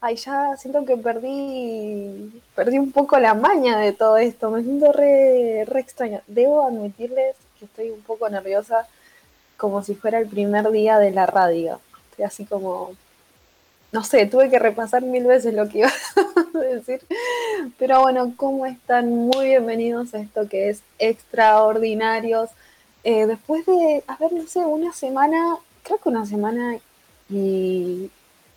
Ay, ya siento que perdí, perdí un poco la maña de todo esto. Me siento re, re extraña. Debo admitirles que estoy un poco nerviosa, como si fuera el primer día de la radio. Estoy así como, no sé, tuve que repasar mil veces lo que iba a decir. Pero bueno, ¿cómo están? Muy bienvenidos a esto que es Extraordinarios. Eh, después de, a ver, no sé, una semana, creo que una semana y,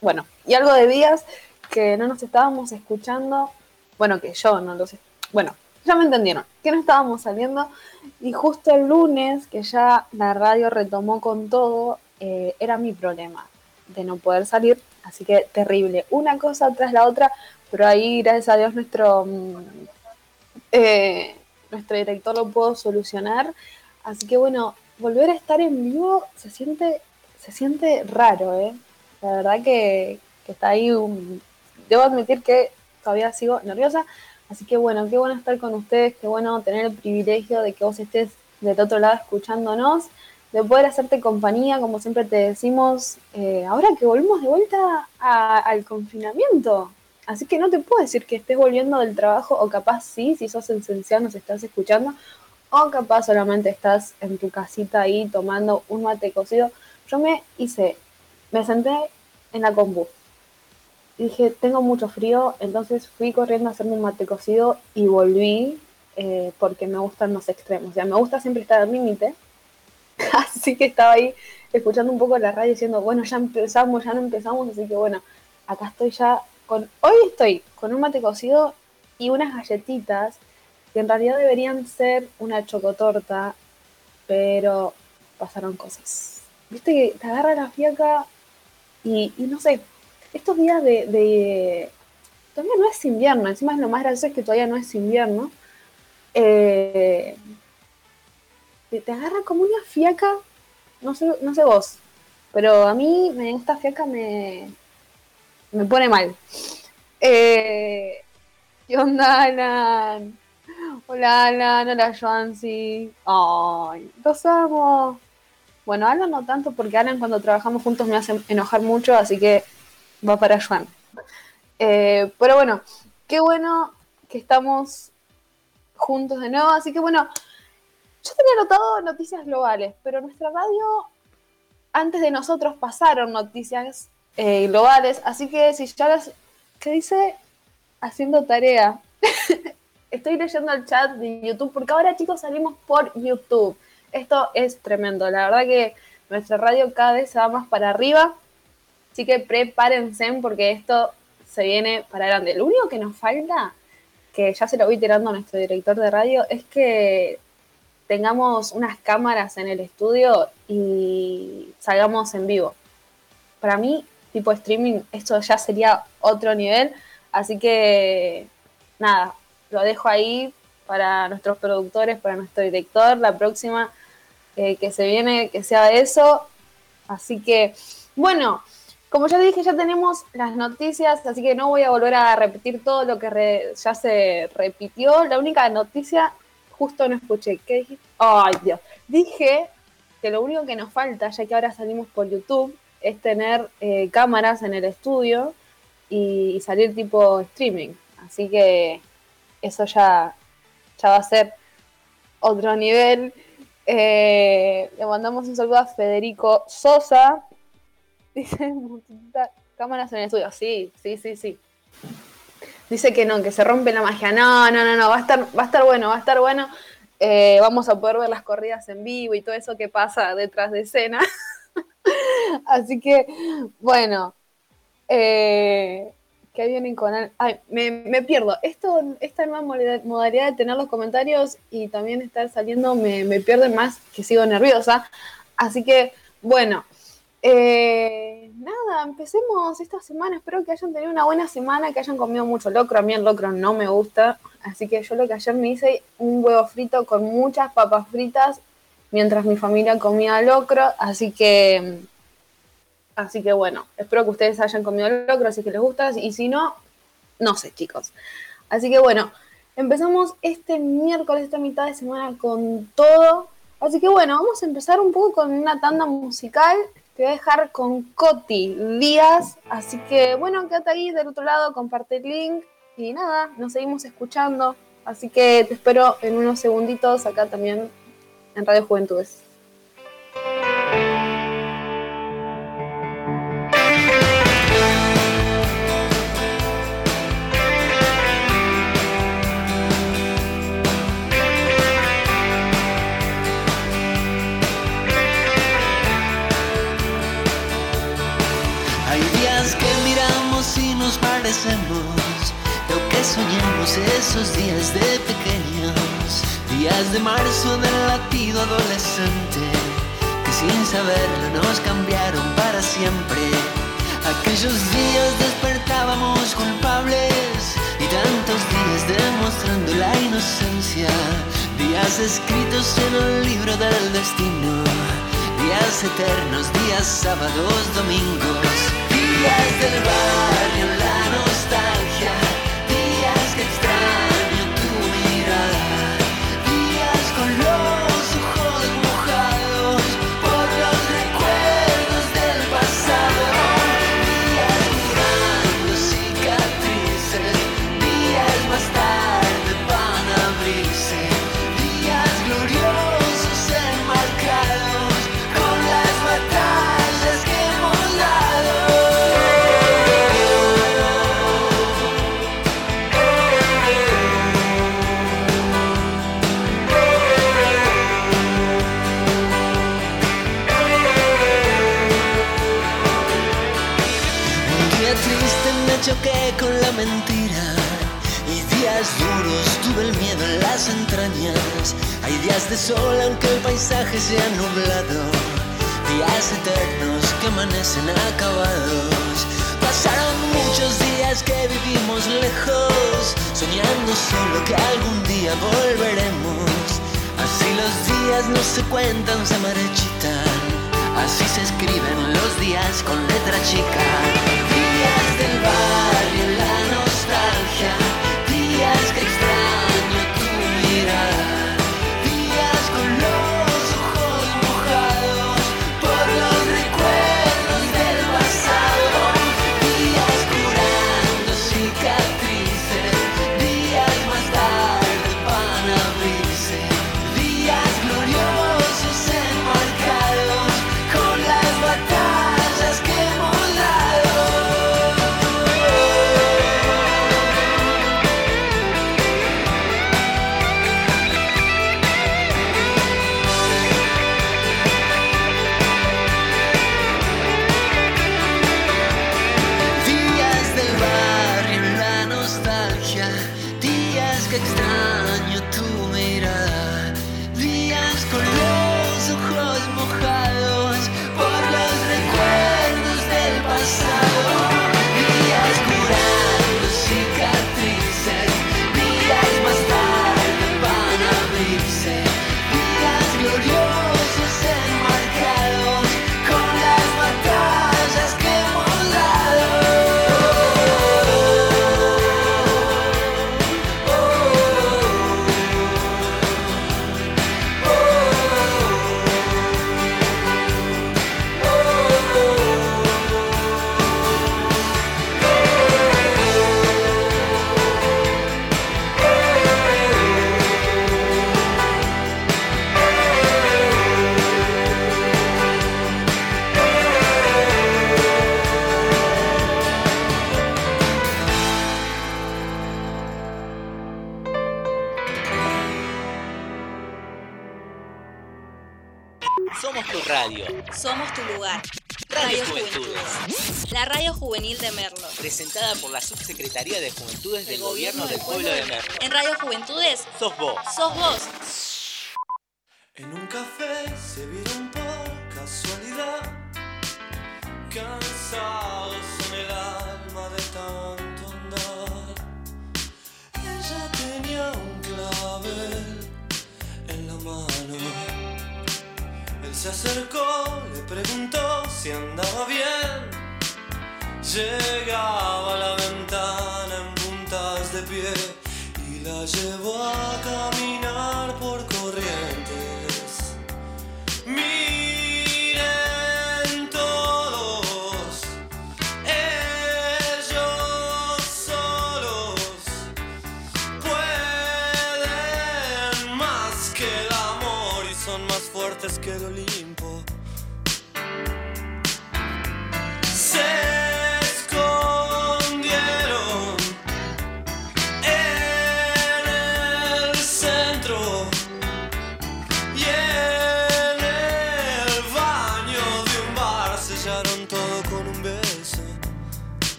bueno, y algo de días que no nos estábamos escuchando, bueno, que yo no lo sé, bueno, ya me entendieron, que no estábamos saliendo. Y justo el lunes, que ya la radio retomó con todo, eh, era mi problema de no poder salir, así que terrible, una cosa tras la otra, pero ahí gracias a Dios nuestro, mm, eh, nuestro director lo pudo solucionar. Así que bueno, volver a estar en vivo se siente, se siente raro, ¿eh? La verdad que, está ahí un... Debo admitir que todavía sigo nerviosa. Así que bueno, qué bueno estar con ustedes, qué bueno tener el privilegio de que vos estés del otro lado escuchándonos, de poder hacerte compañía, como siempre te decimos, eh, ahora que volvemos de vuelta al confinamiento. Así que no te puedo decir que estés volviendo del trabajo, o capaz sí, si sos esencial nos estás escuchando, o capaz solamente estás en tu casita ahí tomando un mate cocido. Yo me hice, me senté en la compu. Dije, tengo mucho frío, entonces fui corriendo a hacerme un mate cocido y volví eh, porque me gustan los extremos. O sea, me gusta siempre estar al límite. Así que estaba ahí escuchando un poco la radio diciendo, bueno, ya empezamos, ya no empezamos, así que bueno, acá estoy ya con, hoy estoy con un mate cocido y unas galletitas que en realidad deberían ser una chocotorta, pero pasaron cosas. Viste que te agarra la fiaca y, y no sé, estos días de, de- Todavía no es invierno, encima lo más gracioso es que todavía no es invierno. Eh, te, te agarra como una fiaca, no sé, no sé vos, pero a mí me, esta fiaca me, me pone mal. Eh, ¿Qué onda, Alan? Hola, Alan. Hola, Joansi. Ay, los amo. Bueno, Alan no tanto porque Alan cuando trabajamos juntos me hace enojar mucho, así que va para Joan. Eh, pero bueno, qué bueno que estamos juntos de nuevo. Así que bueno, yo tenía anotado noticias globales, pero nuestra radio, antes de nosotros pasaron noticias eh, globales, así que si ya las... ¿Qué dice? Haciendo tarea. Estoy leyendo el chat de YouTube porque ahora chicos salimos por YouTube. Esto es tremendo. La verdad que nuestra radio cada vez se va más para arriba. Así que prepárense porque esto se viene para grande. Lo único que nos falta, que ya se lo voy tirando a nuestro director de radio, es que tengamos unas cámaras en el estudio y salgamos en vivo. Para mí, tipo streaming, esto ya sería otro nivel. Así que, nada, lo dejo ahí para nuestros productores, para nuestro director, la próxima eh, que se viene, que sea eso. Así que, bueno, como ya dije, ya tenemos las noticias, así que no voy a volver a repetir todo lo que re- ya se repitió. La única noticia, justo no escuché. ¿Qué dije? Ay, Dios. Dije que lo único que nos falta, ya que ahora salimos por YouTube, es tener eh, cámaras en el estudio y, salir tipo streaming. Así que eso ya, ya va a ser otro nivel. Eh, le mandamos un saludo a Federico Sosa. Dice, "Multita- cámaras en el estudio. Sí, sí, sí, sí. Dice que no, que se rompe la magia. No, no, no, no, va a estar, va a estar bueno, va a estar bueno. Eh, vamos a poder ver las corridas en vivo y todo eso que pasa detrás de escena. Así que, bueno, eh, ¿qué vienen con? Ay, me, me pierdo. Esto, esta nueva modalidad- de tener los comentarios y también estar saliendo me, me pierde más que sigo nerviosa. Así que, bueno, eh, nada, empecemos esta semana. Espero que hayan tenido una buena semana, que hayan comido mucho locro. A mí el locro no me gusta, así que yo lo que ayer me hice un huevo frito con muchas papas fritas mientras mi familia comía locro, así que así que bueno, espero que ustedes hayan comido locro, así que les gusta y si no, no sé, chicos. Así que bueno, empezamos este miércoles, esta mitad de semana con todo. Así que bueno, vamos a empezar un poco con una tanda musical. Te voy a dejar con Coti Díaz. Así que bueno, quédate ahí del otro lado, comparte el link. Y nada, nos seguimos escuchando. Así que te espero en unos segunditos acá también en Radio Juventudes. Lo que soñamos esos días de pequeños Días de marzo del latido adolescente Que sin saberlo nos cambiaron para siempre. Aquellos días despertábamos culpables Y tantos días demostrando la inocencia. Días escritos en el libro del destino Días eternos, días sábados, domingos. Días del barrio, mentira y días duros tuve el miedo en las entrañas. Hay días de sol aunque el paisaje se ha nublado. Días eternos que amanecen acabados. Pasaron muchos días que vivimos lejos, soñando solo que algún día volveremos. Así los días no se cuentan, se marchitan. Así se escriben los días con letra chica. Juventudes del Gobierno del Pueblo de Merlo. En Radio Juventudes, Sos vos. sos vos. En un café se vieron por casualidad cansados en el alma de tanto andar. Ella tenía un clavel en la mano. Él se acercó, le preguntó si andaba bien. Llegaba a la ventana de pie y la llevó a caminar por corrientes.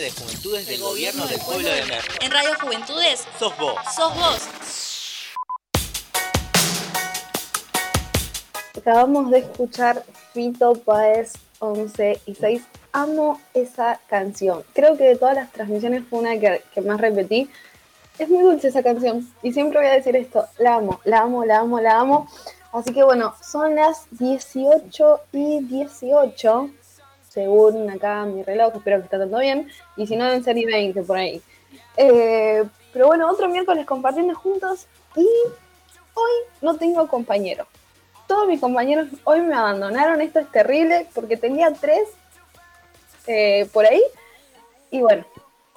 De Juventudes del Gobierno del Pueblo de Merlo. En Radio Juventudes, Sos vos. sos vos. Acabamos de escuchar Fito Páez 11 y 6. Amo esa canción. Creo que de todas las transmisiones fue una que, que más repetí. Es muy dulce esa canción y siempre voy a decir esto. La amo, la amo, la amo, la amo. Así que bueno, son las 18 y 18, según acá mi reloj, espero que esté todo bien. Y si no, deben ser y 20 por ahí. Eh, pero bueno, otro miércoles compartiendo juntos y hoy no tengo compañero todos mis compañeros hoy me abandonaron. Esto es terrible porque tenía tres eh, por ahí. Y bueno,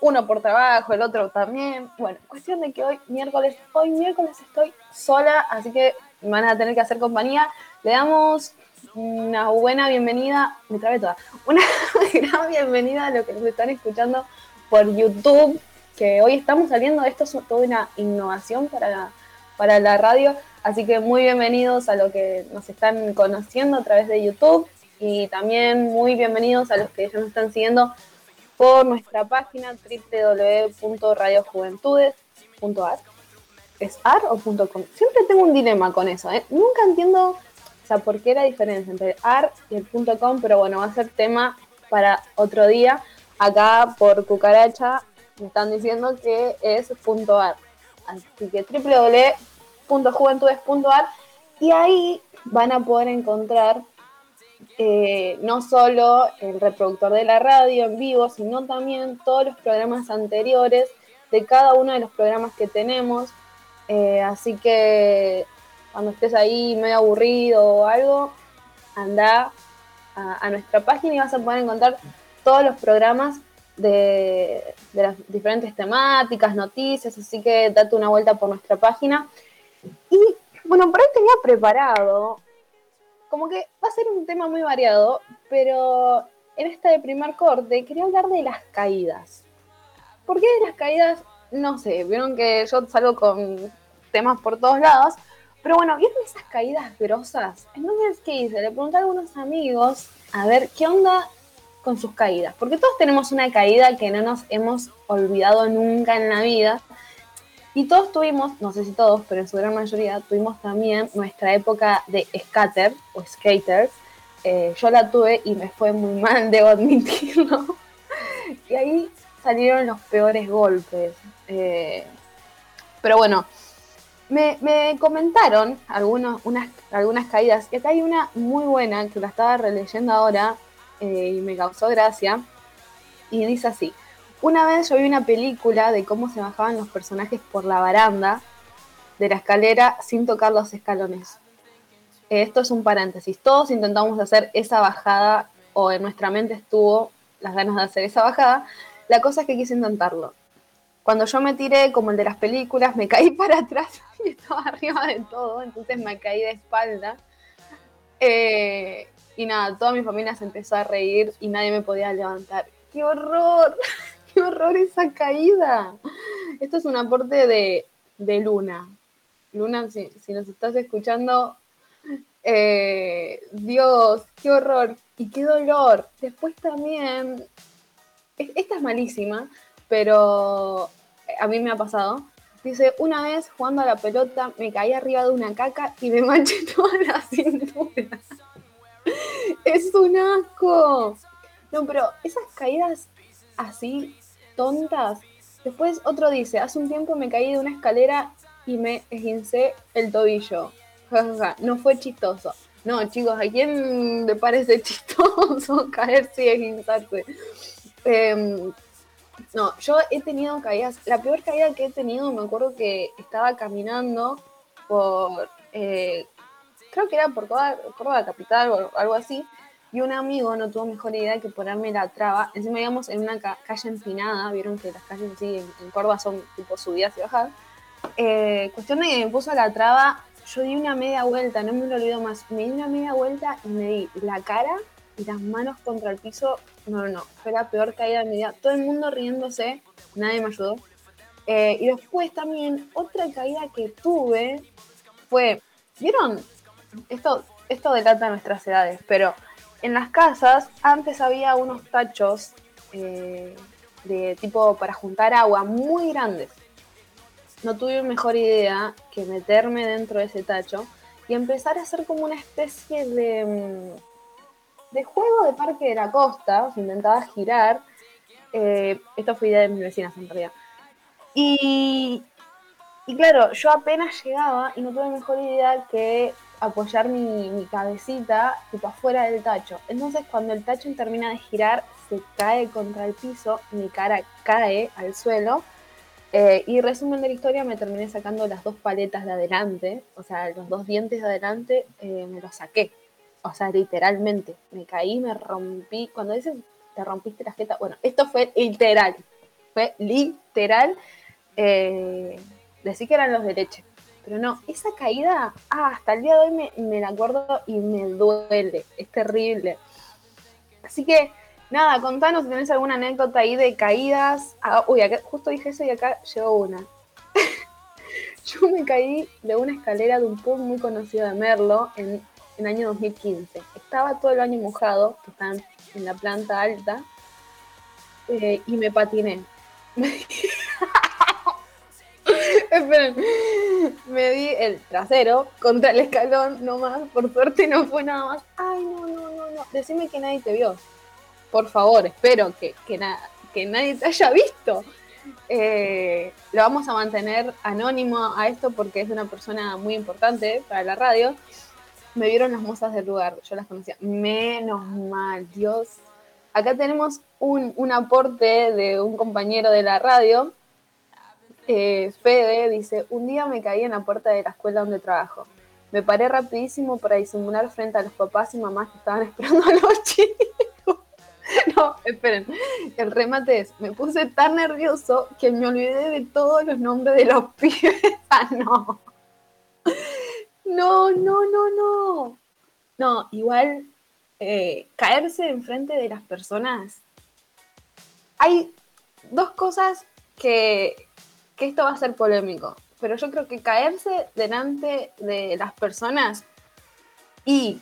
uno por trabajo, el otro también. Bueno, cuestión de que hoy miércoles, hoy miércoles estoy sola, así que me van a tener que hacer compañía. Le damos una buena bienvenida, me trabé toda, una gran bienvenida a los que nos están escuchando por YouTube, que hoy estamos saliendo, esto es toda una innovación para la, para la radio, así que muy bienvenidos a los que nos están conociendo a través de YouTube y también muy bienvenidos a los que ya nos están siguiendo por nuestra página www.radiojuventudes.ar. ¿Es ar o punto .com? Siempre tengo un dilema con eso, ¿eh? Nunca entiendo, o sea, por qué la diferencia entre el ar y el punto .com, pero bueno, va a ser tema para otro día. Acá por cucaracha me están diciendo que es punto .ar. Así que www.juventudes.ar y ahí van a poder encontrar eh, no solo el reproductor de la radio en vivo, sino también todos los programas anteriores de cada uno de los programas que tenemos. Eh, así que cuando estés ahí medio aburrido o algo, anda a, nuestra página y vas a poder encontrar todos los programas de, de las diferentes temáticas, noticias, así que date una vuelta por nuestra página. Y bueno, por ahí tenía preparado, como que va a ser un tema muy variado, pero en este primer corte quería hablar de las caídas. ¿Por qué de las caídas? No sé, vieron que yo salgo con temas por todos lados, pero bueno, ¿vieron esas caídas grosas? Entonces, ¿qué hice? Le pregunté a algunos amigos a ver qué onda con sus caídas, porque todos tenemos una caída que no nos hemos olvidado nunca en la vida. Y todos tuvimos, no sé si todos, pero en su gran mayoría, tuvimos también nuestra época de skater o skater. Eh, yo la tuve y me fue muy mal, debo admitirlo. y ahí salieron los peores golpes. Eh, pero bueno, me, comentaron algunas caídas. Y acá hay una muy buena que la estaba releyendo ahora eh, y me causó gracia. Y dice así. Una vez yo vi una película de cómo se bajaban los personajes por la baranda de la escalera sin tocar los escalones. Esto es un paréntesis. Todos intentamos hacer esa bajada o en nuestra mente estuvo las ganas de hacer esa bajada. La cosa es que quise intentarlo. Cuando yo me tiré, como el de las películas, me caí para atrás y estaba arriba de todo, entonces me caí de espalda. Eh, y nada, toda mi familia se empezó a reír y nadie me podía levantar. ¡Qué horror! ¡Qué horror esa caída! Esto es un aporte de, Luna. Luna, si, nos estás escuchando, eh, Dios, qué horror y qué dolor. Después también, esta es malísima, pero a mí me ha pasado. Dice, una vez jugando a la pelota me caí arriba de una caca y me manché toda la cintura. es un asco. No, pero esas caídas así, tontas. Después otro dice, hace un tiempo me caí de una escalera y me esguincé el tobillo. No fue chistoso. No, chicos, ¿a quién le parece chistoso caerse y esguinzarse? Em, no, yo he tenido caídas. La peor caída que he tenido, me acuerdo que estaba caminando por. Eh, creo que era por Córdoba, Capital o algo así. Y un amigo no tuvo mejor idea que ponerme la traba. Encima íbamos en una calle empinada. Vieron que las calles así en, Córdoba son tipo subidas y bajadas. Eh, cuestión de que me puso la traba. Yo di una media vuelta, no me lo olvido más. Me di una media vuelta y me di la cara y las manos contra el piso no, no, fue la peor caída de mi vida. Todo el mundo riéndose, nadie me ayudó. Eh, y después también otra caída que tuve fue, ¿vieron? Esto, esto delata nuestras edades, pero en las casas antes había unos tachos eh, de tipo para juntar agua muy grandes. No tuve mejor idea que meterme dentro de ese tacho y empezar a hacer como una especie de mm, de juego de Parque de la Costa, intentaba girar. Eh, esto fue idea de mis vecinas en realidad. Y, y claro, yo apenas llegaba y no tuve mejor idea que apoyar mi, mi, cabecita tipo afuera del tacho. Entonces cuando el tacho termina de girar, se cae contra el piso, mi cara cae al suelo. Eh, y resumen de la historia, me terminé sacando las dos paletas de adelante, o sea, los dos dientes de adelante, eh, me los saqué o sea, literalmente, me caí, me rompí. Cuando dicen te rompiste la jeta, bueno, esto fue literal, fue literal. Eh, decir que eran los de leche. Pero no, esa caída, ah, hasta el día de hoy me, la acuerdo y me duele, es terrible. Así que, nada, contanos si tenés alguna anécdota ahí de caídas. Ah, uy, acá, justo dije eso y acá llegó una. Yo me caí de una escalera de un pub muy conocido de Merlo en en el año 2015. Estaba todo el año mojado, que están en la planta alta, eh, y me patiné. Esperen, me di el trasero contra el escalón nomás, por suerte no fue nada más. Ay, no, no, no, no. Decime que nadie te vio. Por favor, espero que, que, que nadie te haya visto. Eh, lo vamos a mantener anónimo a esto porque es una persona muy importante para la radio me vieron las mozas del lugar, yo las conocía. Menos mal, Dios. Acá tenemos un, aporte de un compañero de la radio. Eh, Fede dice, un día me caí en la puerta de la escuela donde trabajo. Me paré rapidísimo para disimular frente a los papás y mamás que estaban esperando a los chicos. No, esperen. El remate es, me puse tan nervioso que me olvidé de todos los nombres de los pibes. Ah, no. No, no, no, no. No, igual eh, caerse enfrente de las personas. Hay dos cosas que, que esto va a ser polémico, pero yo creo que caerse delante de las personas y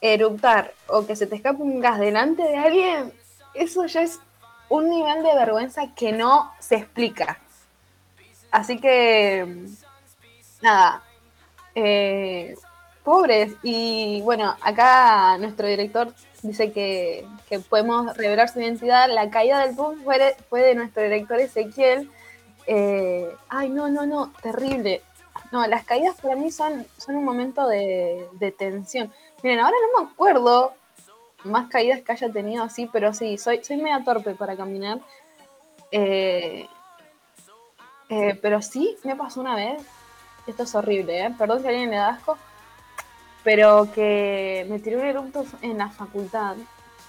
eruptar o que se te escape un gas delante de alguien, eso ya es un nivel de vergüenza que no se explica. Así que, nada, eh, pobres. Y bueno, acá nuestro director dice que, podemos revelar su identidad. La caída del PUM fue, fue de nuestro director Ezequiel. Eh, ay, no, no, no, terrible. No, las caídas para mí son, son un momento de, tensión. Miren, ahora no me acuerdo más caídas que haya tenido así, pero sí, soy, soy media torpe para caminar. Eh, pero sí, me pasó una vez. Esto es horrible, ¿eh? Perdón si alguien le da asco pero que me tiré un eructo en la facultad,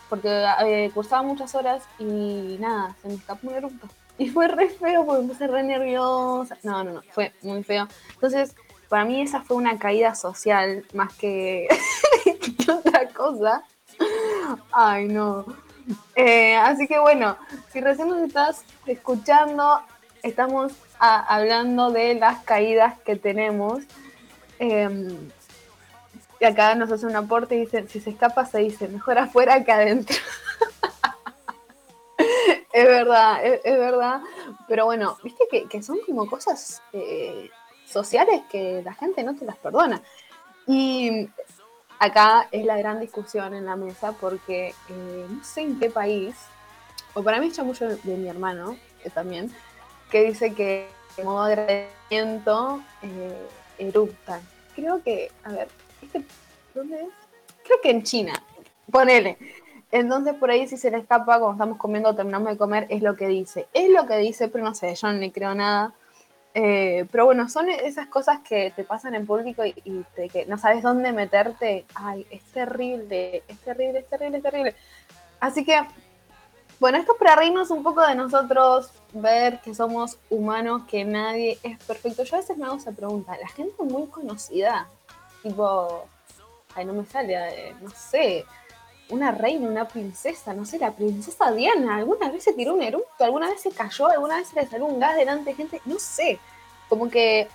porque eh, cursaba muchas horas y nada, se me escapó un eructo. Y fue re feo porque me puse re nerviosa. No, no, no, fue muy feo. Entonces, para mí esa fue una caída social más que, otra cosa. Ay, no. Eh, así que bueno, si recién nos estás escuchando, estamos hablando de las caídas que tenemos. Em, y acá nos hace un aporte y dice, si se escapa se dice, mejor afuera que adentro. es verdad, es, verdad. Pero bueno, viste que, son como cosas eh, sociales que la gente no te las perdona. Y acá es la gran discusión en la mesa porque eh, no sé en qué país, o para mí está mucho de mi hermano, que también, que dice que en modo de agradecimiento eh. Creo que, a ver, ¿dónde es? Creo que en China, ponele. Entonces por ahí si se le escapa, cuando estamos comiendo o terminamos de comer, es lo que dice. Es lo que dice, pero no sé, yo no le creo nada. Eh, pero bueno, son esas cosas que te pasan en público y, que no sabes dónde meterte. Ay, es terrible, es terrible, es terrible, es terrible. Así que, bueno, esto es para reírnos un poco de nosotros, ver que somos humanos, que nadie es perfecto. Yo a veces me hago esa pregunta, la gente muy conocida, tipo, ay, no me sale, eh, no sé, una reina, una princesa, no sé, la princesa Diana, alguna vez se tiró un eructo, alguna vez se cayó, alguna vez se le salió un gas delante de gente, no sé, como que,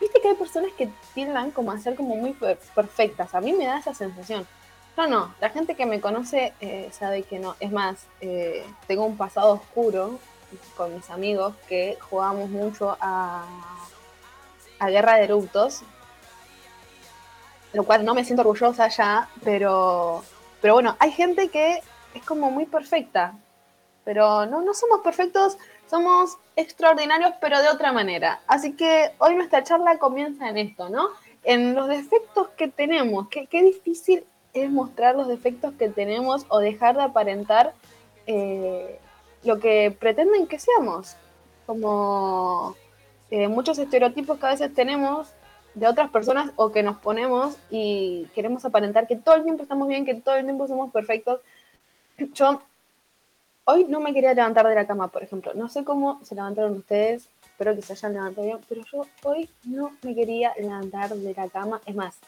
viste que hay personas que tiendan como a ser como muy perfectas, a mí me da esa sensación. No, no, la gente que me conoce eh, sabe que no, es más, eh, tengo un pasado oscuro con mis amigos que jugábamos mucho a, a Guerra de Eructos, lo cual no me siento orgullosa ya, pero, pero bueno, hay gente que es como muy perfecta, pero no, no somos perfectos, somos extraordinarios, pero de otra manera. Así que hoy nuestra charla comienza en esto, ¿no? En los defectos que tenemos, qué, qué difícil es mostrar los defectos que tenemos o dejar de aparentar eh, lo que pretenden que seamos. Como eh, muchos estereotipos que a veces tenemos de otras personas o que nos ponemos y queremos aparentar que todo el tiempo estamos bien, que todo el tiempo somos perfectos. Yo hoy no me quería levantar de la cama, por ejemplo. No sé cómo se levantaron ustedes, espero que se hayan levantado bien, pero yo hoy no me quería levantar de la cama. Es más,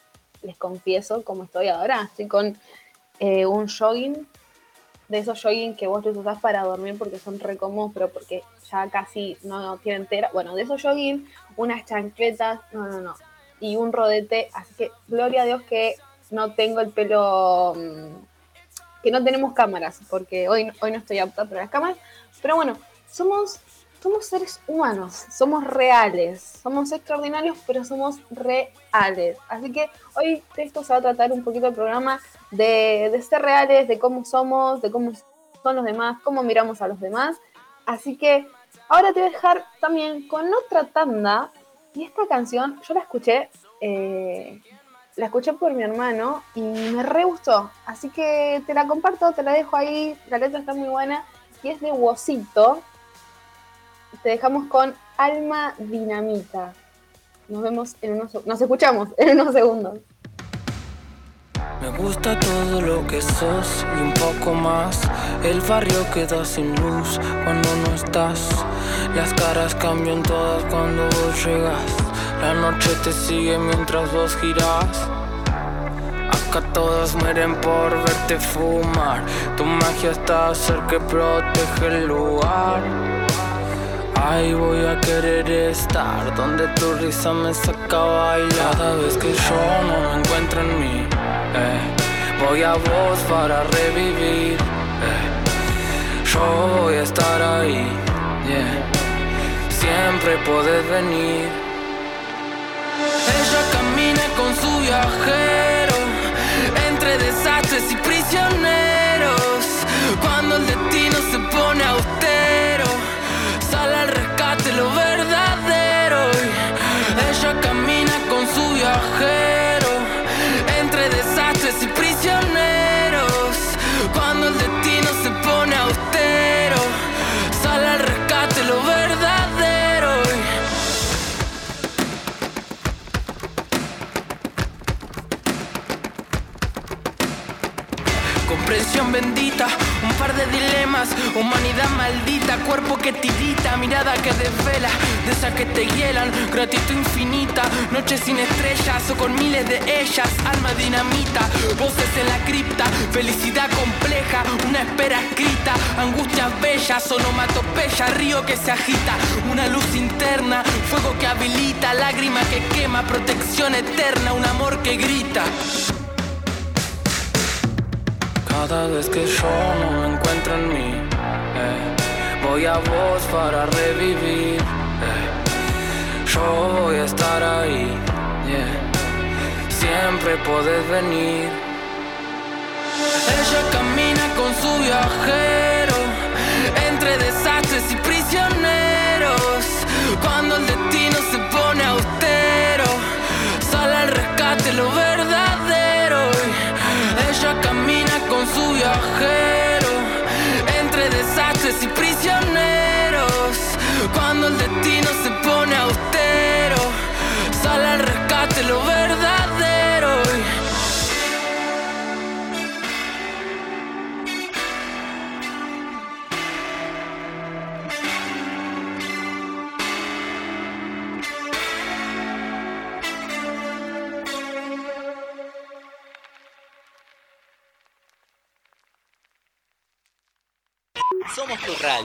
les confieso cómo estoy ahora. Estoy con eh, un jogging, de esos jogging que vos te usás para dormir porque son re cómodos, pero porque ya casi no tienen tela. Bueno, de esos jogging, unas chancletas, no, no, no y un rodete, así que gloria a Dios que no tengo el pelo, mm, que no tenemos cámaras, porque hoy, hoy no estoy apta para las cámaras, pero bueno, somos, somos seres humanos, somos reales, somos extraordinarios, pero somos reales. Así que hoy de esto se va a tratar un poquito el programa de, de ser reales, de cómo somos, de cómo son los demás, cómo miramos a los demás. Así que ahora te voy a dejar también con otra tanda y esta canción, yo la escuché, eh, la escuché por mi hermano y me re gustó. Así que te la comparto, te la dejo ahí. La letra está muy buena y es de Wosito. Te dejamos con Alma Dinamita. Nos vemos en unos, nos escuchamos en unos segundos. Me gusta todo lo que sos y un poco más. El barrio queda sin luz cuando no estás. Las caras cambian todas cuando vos llegas. La noche te sigue mientras vos giras. Acá todos mueren por verte fumar. Tu magia está cerca y protege el lugar. Ahí voy a querer estar donde tu risa me saca a bailar. Cada vez que yo no me encuentro en mí, eh, voy a vos para revivir. eh. Yo voy a estar ahí, yeah. siempre podés venir. Ella camina con su viajero entre desastres y prisioneros. Cuando el destino se pone austero, humanidad maldita, cuerpo que tirita, mirada que desvela, de esas que te hielan, gratitud infinita, noches sin estrellas o con miles de ellas, alma dinamita, voces en la cripta, felicidad compleja, una espera escrita, angustias bellas, onomatopeya, río que se agita, una luz interna, fuego que habilita, lágrima que quema, protección eterna, un amor que grita. Cada vez que yo no me encuentro en mí, eh, voy a vos para revivir. eh. Yo voy a estar ahí, siempre podés venir. Ella camina con su viajero entre desastres y prisioneros. Cuando el destino se pone austero, sale al rescate lo verdadero.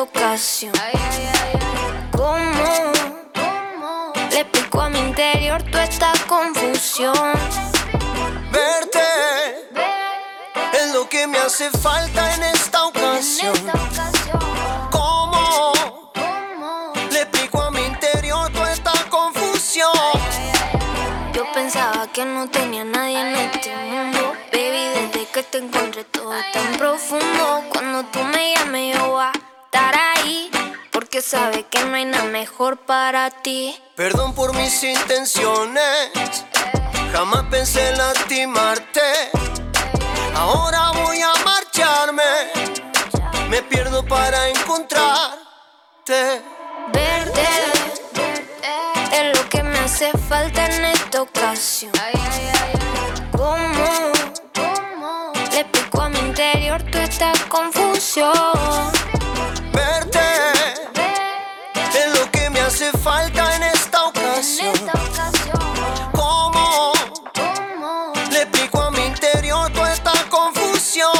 esta ocasión. ¿Cómo le explico a mi interior toda esta confusión? Verte es lo que me hace falta en esta ocasión. ¿Cómo le explico a mi interior toda esta confusión? Yo pensaba que no tenía nadie en este mundo. Baby, desde que te encontré todo tan profundo. Cuando tú me llames, yo estar ahí. Porque sabes que no hay nada mejor para ti. Perdón por mis intenciones, jamás pensé lastimarte. Ahora voy a marcharme, me pierdo para encontrarte. Verte es lo que me hace falta en esta ocasión. ¿Cómo le explico a mi interior toda esta confusión? Verte es lo que me hace falta en esta ocasión. esta ocasión. ¿Cómo ¿Cómo? le explico a mi interior toda esta confusión?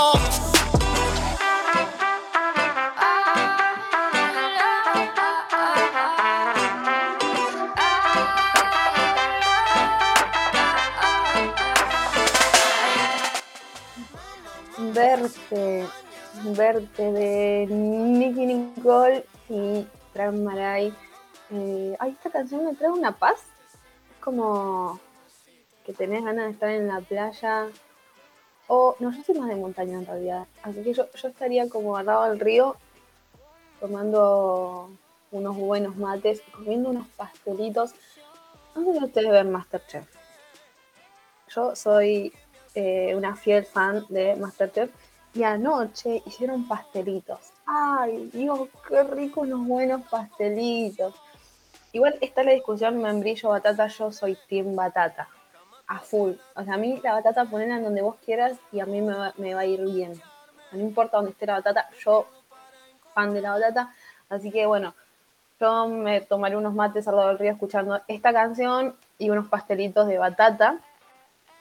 Verte, verte de Nicky Nicole y Fran Maray. Eh, ay, esta canción me trae una paz. Es como que tenés ganas de estar en la playa O, no, yo soy más de montaña en realidad. Así que yo, yo estaría como al río tomando unos buenos mates comiendo unos pastelitos. Si ustedes ven Masterchef. Yo soy eh, una fiel fan de Masterchef y anoche hicieron pastelitos. Ay, Dios, qué rico unos buenos pastelitos. Igual está la discusión membrillo batata, yo soy team batata. A full. O sea, a mí la batata ponela en donde vos quieras y a mí me va, me a ir bien. No importa dónde esté la batata, yo fan de la batata. Así que bueno, yo me tomaré unos mates al lado del río escuchando esta canción y unos pastelitos de batata.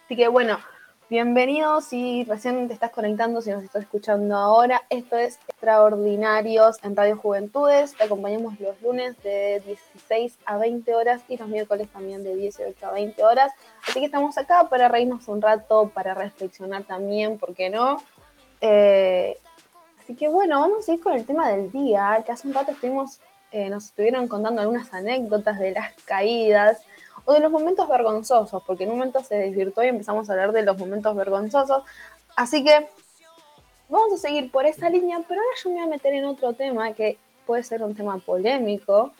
Así que bueno, bienvenidos si recién te estás conectando, si nos estás escuchando ahora. Esto es Extraordinarios en Radio Juventudes. Te acompañamos los lunes de 16 a 20 horas y los miércoles también de 18 a 20 horas. Así que estamos acá para reírnos un rato, para reflexionar también, ¿por qué no? Eh, así que bueno, vamos a ir con el tema del día, que hace un rato estuvimos, eh, nos estuvieron contando algunas anécdotas de las caídas o de los momentos vergonzosos, porque en un momento se desvirtuó y empezamos a hablar de los momentos vergonzosos. Así que vamos a seguir por esa línea, pero ahora yo me voy a meter en otro tema que puede ser un tema polémico,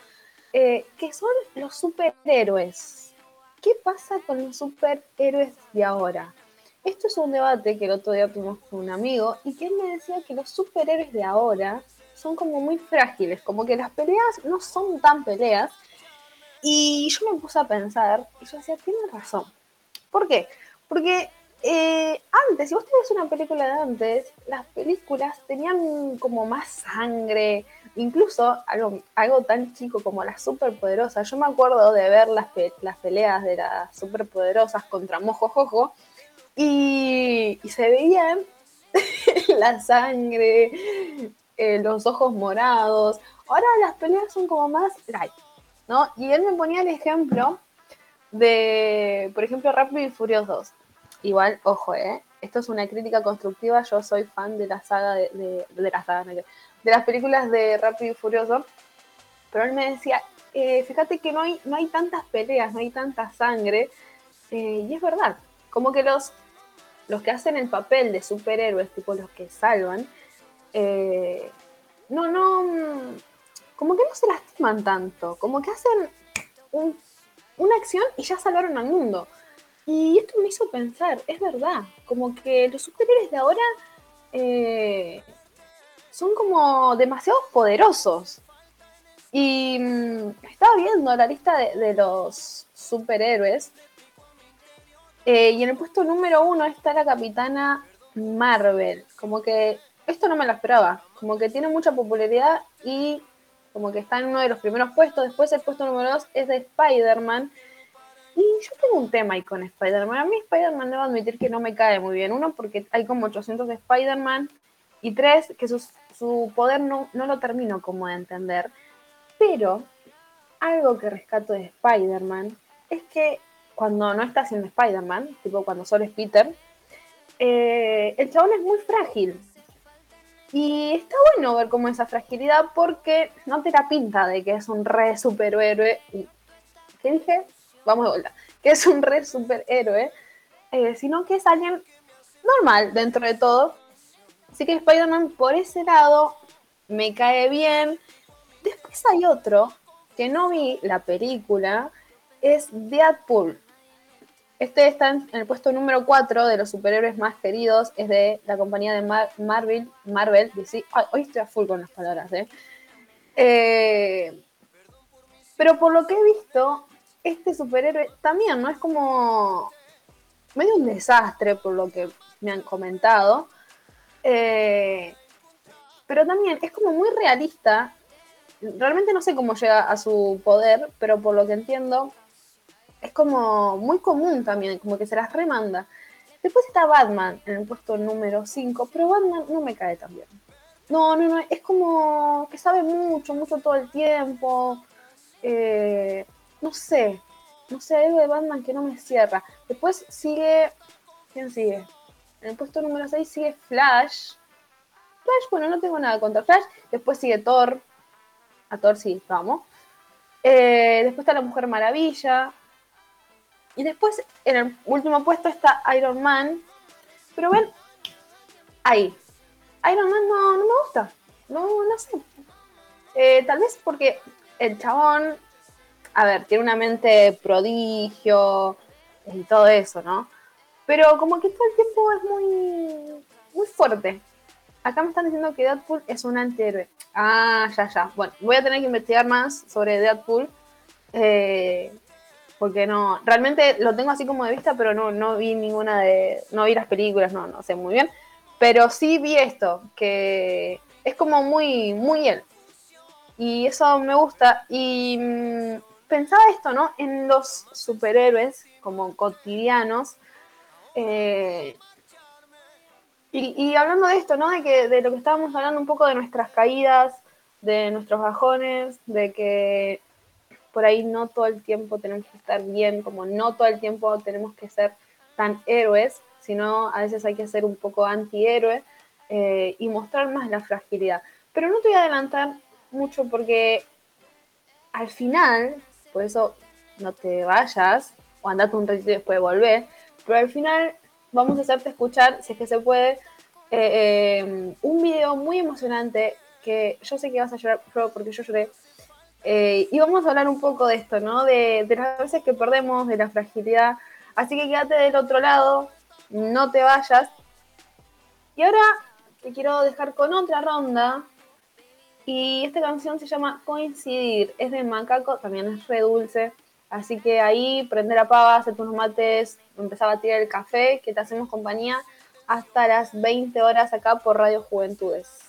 eh, que son los superhéroes. ¿Qué pasa con los superhéroes de ahora? Esto es un debate que el otro día tuvimos con un amigo y que él me decía que los superhéroes de ahora son como muy frágiles, como que las peleas no son tan peleas. Y yo me puse a pensar y yo decía, tiene razón. ¿Por qué? Porque eh, antes, si vos tenés una película de antes, las películas tenían como más sangre, incluso algo, algo tan chico como las superpoderosas. Yo me acuerdo de ver las, pe- las peleas de las superpoderosas contra Mojo Jojo y, y se veían la sangre, eh, los ojos morados. Ahora las peleas son como más light, ¿no? Y él me ponía el ejemplo de, por ejemplo, Rápido y Furiosos. Igual, ojo, ¿eh? Esto es una crítica constructiva. Yo soy fan de la saga de, de, la saga, de las películas de Rápido y Furioso. Pero él me decía, eh, fíjate que no hay, no hay tantas peleas, no hay tanta sangre. eh, y es verdad, como que los, los que hacen el papel de superhéroes, tipo los que salvan, eh, no, no, como que no se lastiman tanto, como que hacen un- una acción y ya salvaron al mundo. Y esto me hizo pensar, es verdad, como que los superhéroes de ahora eh, son como demasiado poderosos. Y mm, estaba viendo la lista de, de los superhéroes. eh, y en el puesto número uno está la capitana Marvel. Como que esto no me lo esperaba. Como que tiene mucha popularidad y como que está en uno de los primeros puestos. Después el puesto número dos es de Spider-Man. Y yo tengo un tema ahí con Spider-Man. A mí Spider-Man debo admitir que no me cae muy bien. Uno, porque hay como 800 de Spider-Man. Y tres, que su, su poder no, no lo termino como de entender. Pero algo que rescato de Spider-Man es que cuando no está haciendo Spider-Man, tipo cuando solo es Peter, eh, el chabón es muy frágil. Y está bueno ver como esa fragilidad porque no te la pinta de que es un re superhéroe. y- ¿Qué dije? Vamos de vuelta. Que es un re superhéroe, eh, sino que es alguien normal dentro de todo. Así que Spider-Man por ese lado me cae bien. Después hay otro que no vi la película, es Deadpool. Este está en el puesto número 4 de los superhéroes más queridos, es de la compañía de Mar- Marvel, Marvel, DC. Ay, hoy estoy a full con las palabras, ¿eh? Eh, Pero por lo que he visto, este superhéroe también, ¿no? Es como medio un desastre, por lo que me han comentado. Eh, pero también es como muy realista. Realmente no sé cómo llega a su poder, pero por lo que entiendo, es como muy común también, como que se las remanda. Después está Batman en el puesto número 5, pero Batman no me cae tan bien. No, no, no, es como que sabe mucho, mucho todo el tiempo. Eh, no sé, no sé, algo de Batman que no me cierra. Después sigue, ¿quién sigue? En el puesto número 6 sigue Flash. Flash, bueno, no tengo nada contra Flash. Después sigue Thor. A Thor sí, vamos. Eh, después está la Mujer Maravilla. Y después, en el último puesto está Iron Man. Pero ven, ahí. Iron Man no, no me gusta. No, no sé. Eh, tal vez porque el chabón, a ver, tiene una mente prodigio y todo eso, ¿no? Pero como que todo el tiempo es muy, muy fuerte. Acá me están diciendo que Deadpool es un antihéroe. Ah, ya, ya. Bueno, voy a tener que investigar más sobre Deadpool. Eh, porque no, realmente lo tengo así como de vista, pero no, no vi ninguna de, no vi las películas, no, no sé muy bien. Pero sí vi esto, que es como muy, muy él. Y eso me gusta. Y mm, pensaba esto, ¿no? En los superhéroes como cotidianos. Eh, y, hablando de esto, ¿no? De, que, de lo que estábamos hablando un poco de nuestras caídas, de nuestros bajones, de que por ahí no todo el tiempo tenemos que estar bien, como no todo el tiempo tenemos que ser tan héroes, sino a veces hay que ser un poco antihéroe eh, y mostrar más la fragilidad. Pero no te voy a adelantar mucho porque al final, por eso no te vayas o andate un ratito y después volver, pero al final vamos a hacerte escuchar, si es que se puede, eh, eh, un video muy emocionante que yo sé que vas a llorar, porque yo lloré. Eh, y vamos a hablar un poco de esto, ¿no? De, las veces que perdemos, de la fragilidad. Así que quédate del otro lado, no te vayas. Y ahora te quiero dejar con otra ronda. Y esta canción se llama Coincidir. Es de Macaco, también es re dulce. Así que ahí prende la pava, hacer tus mates, empezar a tirar el café, que te hacemos compañía hasta las 20 horas acá por Radio Juventudes.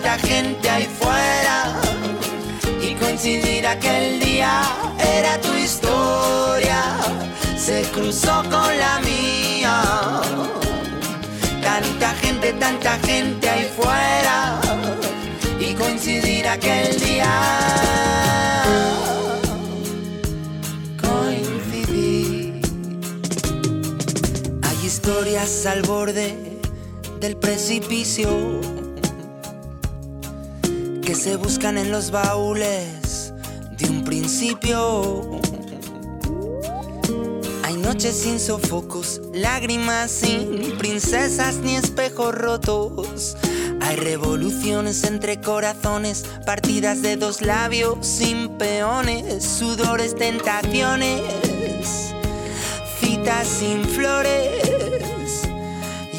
Tanta gente ahí fuera. Y coincidir aquel día era tu historia, se cruzó con la mía. Tanta gente, tanta gente ahí fuera. Y coincidir aquel día. historias al borde del precipicio que se buscan en los baúles de un principio. Hay noches sin sofocos, lágrimas sin princesas ni espejos rotos. Hay revoluciones entre corazones, partidas de dos labios sin peones, sudores, tentaciones sin flores,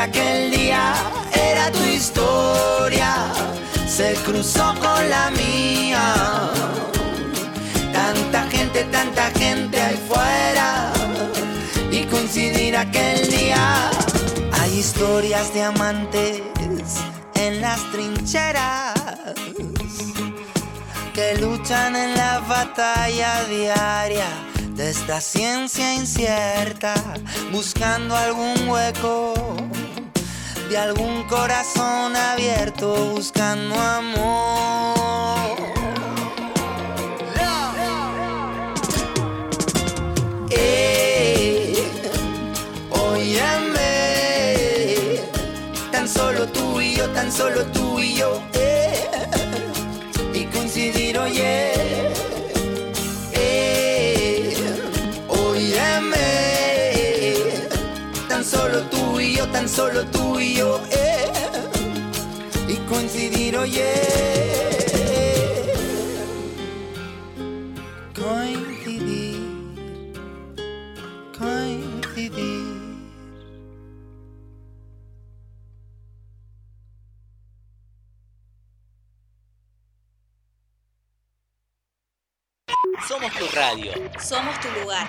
aquel día era tu historia, cruzó con la mía. Tanta gente, tanta gente ahí fuera y coincidir aquel día. Hay historias de amantes en las trincheras que luchan en la batalla diaria de esta ciencia incierta, buscando algún hueco de algún corazón abierto, buscando amor. Eh, óyeme, tan solo tú y yo, tan solo tú y yo, eh, y coincidir, oye. Eh, solo tú y yo, eh, y coincidir, oye. Coincidir, coincidir. Somos tu radio. Somos tu lugar.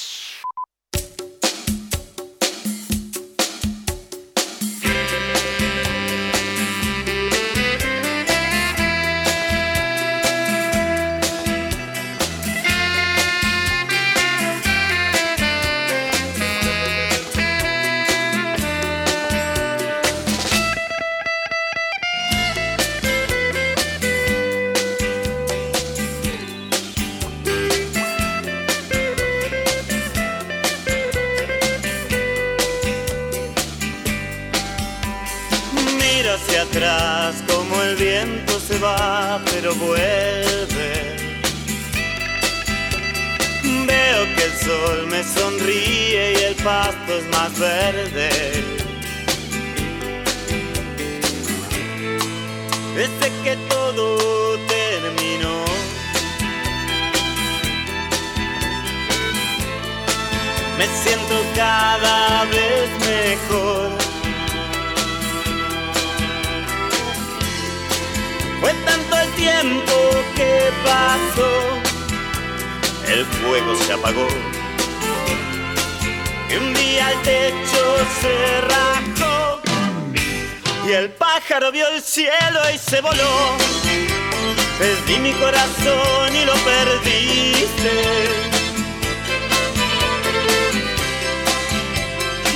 Perdí mi corazón y lo perdiste.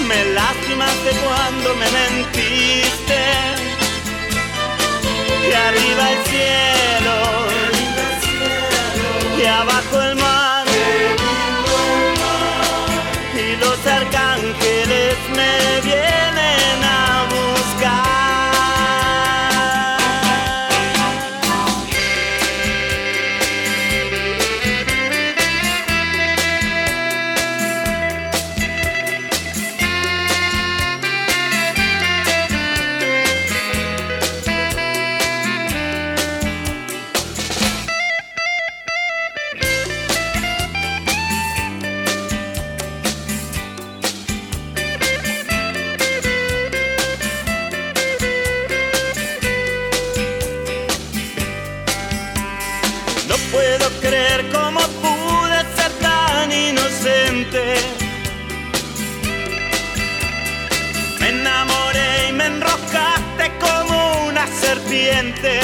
Me lastimaste cuando me mentiste y arriba el cielo, y abajo el serpiente.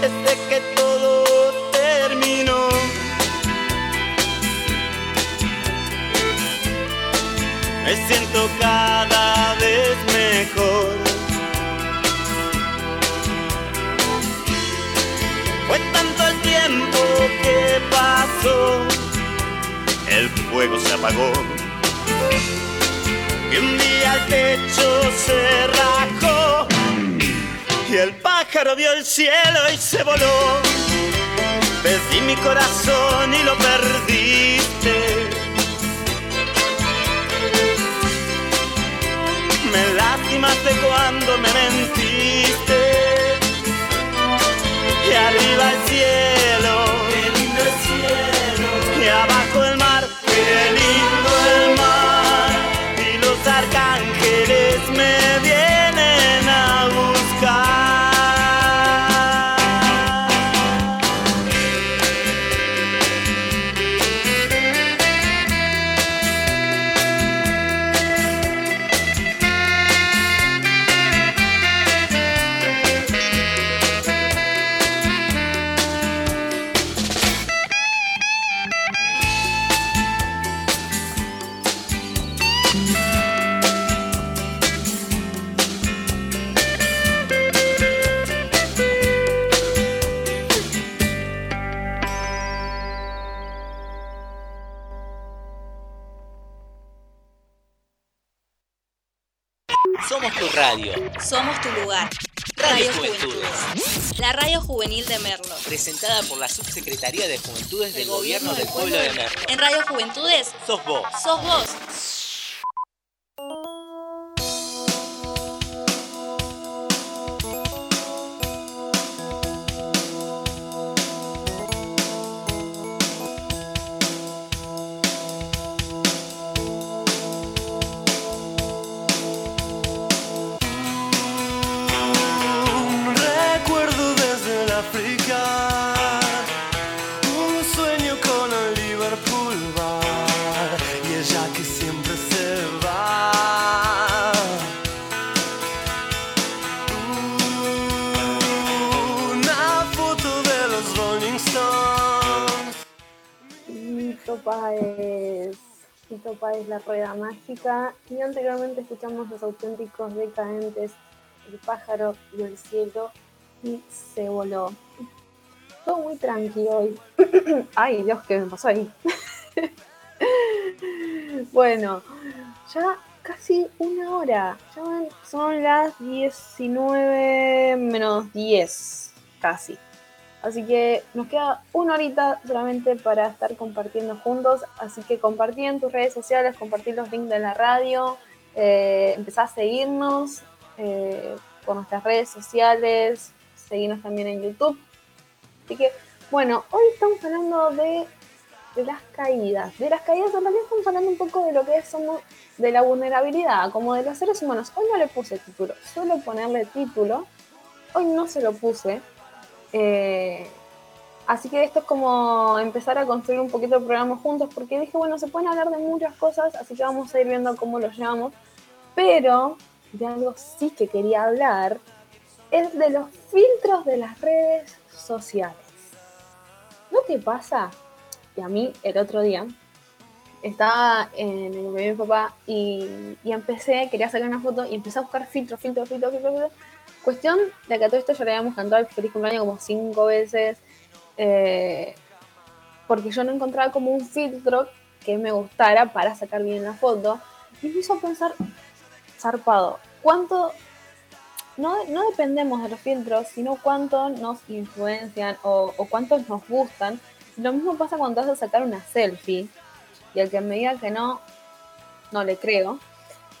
Desde que todo terminó. Me siento cada vez mejor. Fue tanto el tiempo que pasó, el fuego se apagó. Y un día techo se rajó, y el pájaro vio el cielo y se voló. Perdí mi corazón y lo perdiste. Me lastimaste cuando me mentiste y arriba el cielo Subsecretaría de Juventudes del Gobierno del Pueblo de Merlo. En Radio Juventudes, Sos vos. sos vos. La Rueda Mágica. Y anteriormente escuchamos los auténticos decadentes, El pájaro y el cielo. Y se voló. Todo muy tranquilo hoy. Ay, Dios, ¿qué me pasó ahí? bueno, ya casi una hora. Ya son las 19 menos 10, casi. Así que nos queda una horita solamente para estar compartiendo juntos. Así que compartí en tus redes sociales, compartí los links de la radio, eh, a seguirnos eh, por nuestras redes sociales, seguirnos también en YouTube. Así que, bueno, hoy estamos hablando de, las caídas. De las caídas, realidad estamos hablando un poco de lo que es somos, de la vulnerabilidad, como de los seres humanos. Hoy no le puse título, suelo ponerle título. Hoy no se lo puse. Eh, así que esto es como empezar a construir un poquito el programa juntos, porque dije, bueno, se pueden hablar de muchas cosas, así que vamos a ir viendo cómo lo llevamos. Pero de algo sí que quería hablar es de los filtros de las redes sociales. ¿No te pasa? Y a mí el otro día estaba en el cumpleaños de mi papá y, y empecé, quería sacar una foto y empecé a buscar filtros, filtros, filtros, filtros, filtros. Cuestión de que a todo esto ya le habíamos cantado el feliz cumpleaños como cinco veces, eh, porque yo no encontraba como un filtro que me gustara para sacar bien la foto. Y me hizo pensar, zarpado, ¿cuánto? No, no dependemos de los filtros, sino cuánto nos influencian o, o cuántos nos gustan. Lo mismo pasa cuando vas a sacar una selfie y al que me diga que no, no le creo.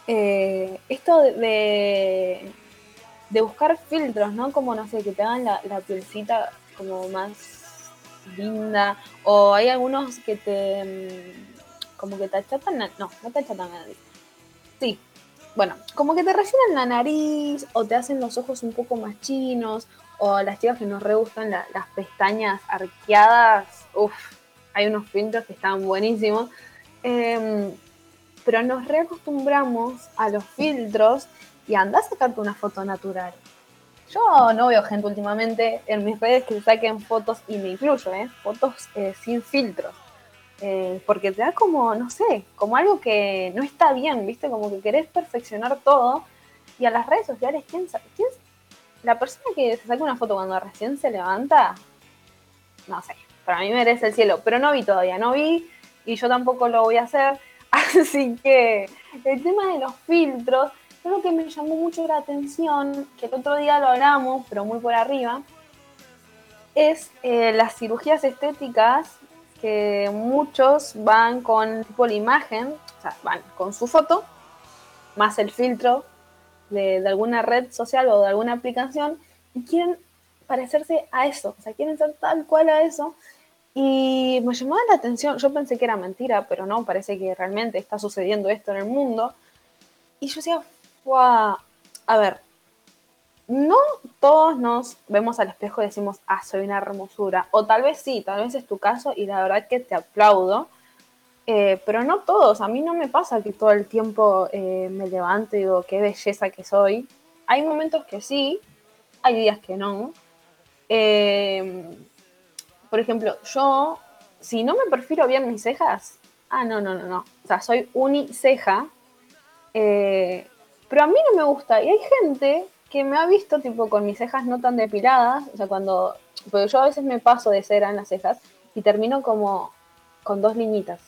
Eh, esto de, de buscar filtros, ¿no? Como, no sé, que te hagan la, la pielcita como más linda. O hay algunos que te. mm, como que te achatan la. No, no te achatan la nariz. Sí. Bueno, como que te rellenan la nariz o te hacen los ojos un poco más chinos. O las chicas que nos re gustan la- las pestañas arqueadas. Uf, hay unos filtros que están buenísimos. Em, pero nos reacostumbramos a los filtros y anda a sacarte una foto natural. Yo no veo gente últimamente en mis redes que saquen fotos, y me incluyo, ¿eh? fotos eh, sin filtros. Eh, porque te da como, no sé, como algo que no está bien, ¿viste? Como que querés perfeccionar todo. Y a las redes sociales, ¿quién? ¿Quién la persona que se saca una foto cuando recién se levanta, no sé, para mí merece el cielo. Pero no vi todavía, no vi y yo tampoco lo voy a hacer. Así que el tema de los filtros, creo que me llamó mucho la atención, que el otro día lo hablamos, pero muy por arriba, es eh, las cirugías estéticas que muchos van con tipo la imagen, o sea, van con su foto, más el filtro de, de alguna red social o de alguna aplicación, y quieren parecerse a eso, o sea, quieren ser tal cual a eso. Y me llamaba la atención, yo pensé que era mentira, pero no, parece que realmente está sucediendo esto en el mundo. Y yo decía, A ver, no todos nos vemos al espejo y decimos, ah, soy una hermosura. O tal vez sí, tal vez es tu caso y la verdad que te aplaudo. Eh, pero no todos, a mí no me pasa que todo el tiempo eh, me levanto y digo, qué belleza que soy. Hay momentos que sí, hay días que no. Eh, por ejemplo, yo, si no me perfilo bien mis cejas, ah, no, no, no, no. O sea, soy uniceja. Eh, pero a mí no me gusta. Y hay gente que me ha visto, tipo, con mis cejas no tan depiladas. O sea, cuando. Porque yo a veces me paso de cera en las cejas y termino como con dos liñitas.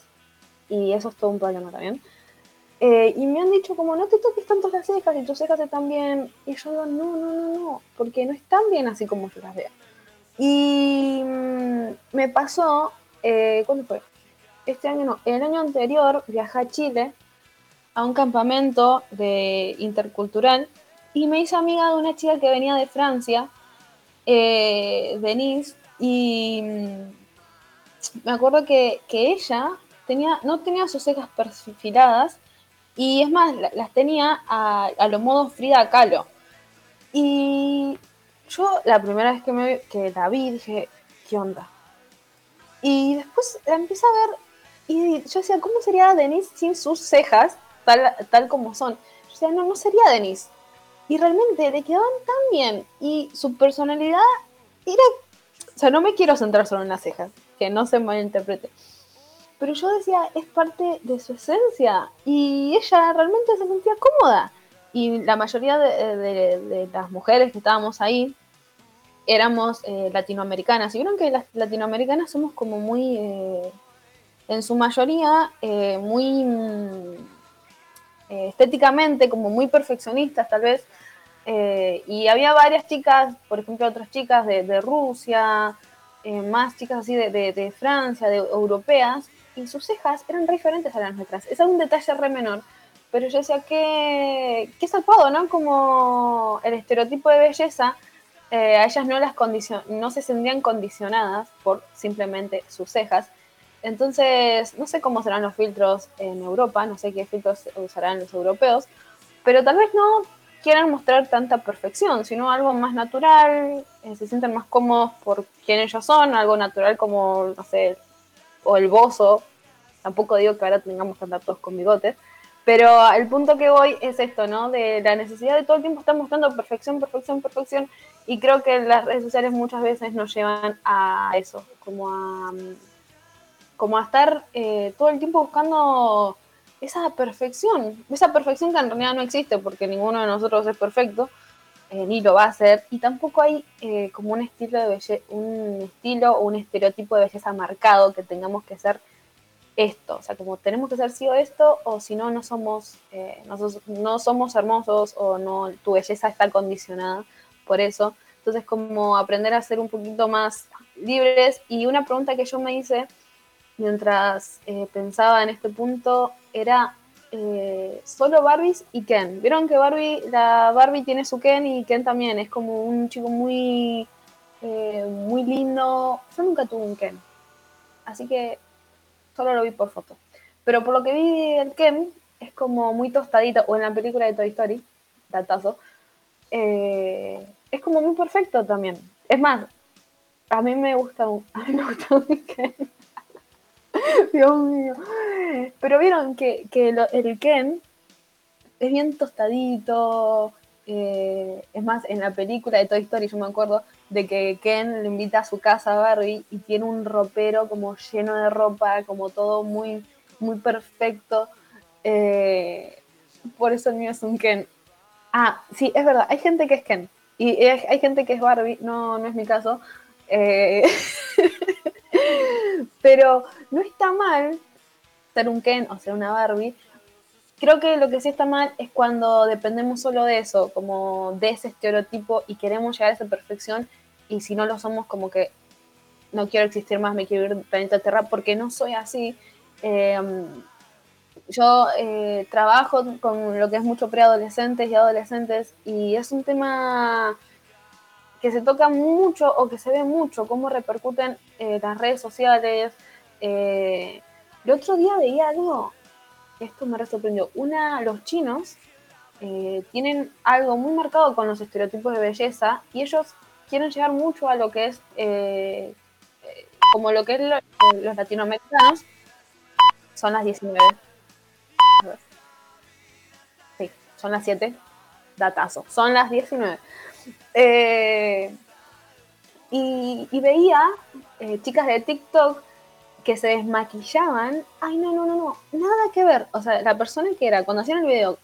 Y eso es todo un problema también. Eh, y me han dicho como, no te toques tanto las cejas y tus cejas están bien. Y yo digo, no, no, no, no, porque no están bien así como yo las veo. Y mm, me pasó, eh, ¿cuándo fue? Este año no, el año anterior viajé a Chile a un campamento de intercultural y me hice amiga de una chica que venía de Francia, eh, Denise, y mm, me acuerdo que, que ella tenía, no tenía sus cejas perfiladas, y es más, la- las tenía a, a lo modo Frida Kahlo. Y yo la primera vez que, me, que la vi dije, ¿qué onda? Y después la empecé a ver y yo decía, ¿cómo sería Denise sin sus cejas, tal, tal como son? Yo decía, no, no sería Denise. Y realmente le quedaban tan bien y su personalidad era... O sea, no me quiero centrar solo en las cejas, que no se malinterprete. Pero yo decía, es parte de su esencia y ella realmente se sentía cómoda. Y la mayoría de, de- de las mujeres que estábamos ahí éramos eh, latinoamericanas. Y vieron que las latinoamericanas somos como muy, eh, en su mayoría, eh, muy mm, eh, estéticamente, como muy perfeccionistas tal vez. Eh, y había varias chicas, por ejemplo, otras chicas de, Rusia, eh, más chicas así de, Francia, de europeas, y sus cejas eran re diferentes a las nuestras. Es un detalle re menor, pero yo decía que, que zarpado, ¿no? Como el estereotipo de belleza, a ellas no, las condicion no se sentían condicionadas por simplemente sus cejas. Entonces, no sé cómo serán los filtros en Europa, no sé qué filtros usarán los europeos, pero tal vez no quieran mostrar tanta perfección, sino algo más natural, eh, se sienten más cómodos por quien ellos son, algo natural como, no sé, o el bozo. Tampoco digo que ahora tengamos que andar todos con bigotes, pero el punto que voy es esto, ¿no? De la necesidad de todo el tiempo estar mostrando perfección, perfección, perfección, y creo que las redes sociales muchas veces nos llevan a eso, como a, mm, como a estar eh, todo el tiempo buscando esa perfección, esa perfección que en realidad no existe porque ninguno de nosotros es perfecto, eh, ni lo va a ser, y tampoco hay eh, como un estilo de belle un estilo o un estereotipo de belleza marcado que tengamos que ser esto, o sea, como tenemos que ser sí o esto, o si no, no somos, eh, no, somos hermosos o no, tu belleza está condicionada por eso. Entonces, como aprender a ser un poquito más libres. Y una pregunta que yo me hice mientras eh, pensaba en este punto era eh, solo Barbies y Ken. Vieron que Barbie, la Barbie tiene su Ken y Ken también. Es como un chico muy, eh, muy lindo. Yo nunca tuve un Ken. Así que solo lo vi por foto. Pero por lo que vi el Ken, es como muy tostadito. O en la película de Toy Story, datazo. es como muy perfecto también. Es más, a mí me gusta a mí me gusta un Ken. Dios mío. Pero vieron que, que el Ken es bien tostadito. eh, es más, en la película de Toy Story yo me acuerdo de que Ken le invita a su casa a Barbie y tiene un ropero como lleno de ropa, como todo muy, muy perfecto. Eh, por eso el mío es un Ken. Ah, sí, es verdad, hay gente que es Ken. Y hay, hay gente que es Barbie, no, no es mi caso. Eh, pero no está mal ser un Ken o ser una Barbie. Creo que lo que sí está mal es cuando dependemos solo de eso, como de ese estereotipo y queremos llegar a esa perfección y si no lo somos como que no quiero existir más, me quiero ir del planeta Tierra porque no soy así. Eh, yo eh, trabajo con lo que es mucho preadolescentes y adolescentes y es un tema que se toca mucho o que se ve mucho, cómo repercuten eh, las redes sociales. Eh, el otro día veía algo, esto me re sorprendió, una, los chinos eh, tienen algo muy marcado con los estereotipos de belleza y ellos quieren llegar mucho a lo que es, como lo que es lo- los latinoamericanos, son las 19. A ver. Sí, son las 7. Datazo. Son las 19. Eh, y, veía eh, chicas de TikTok que se desmaquillaban. Ay, no, no, no, no. Nada que ver. O sea, la persona que era, cuando hacían el video,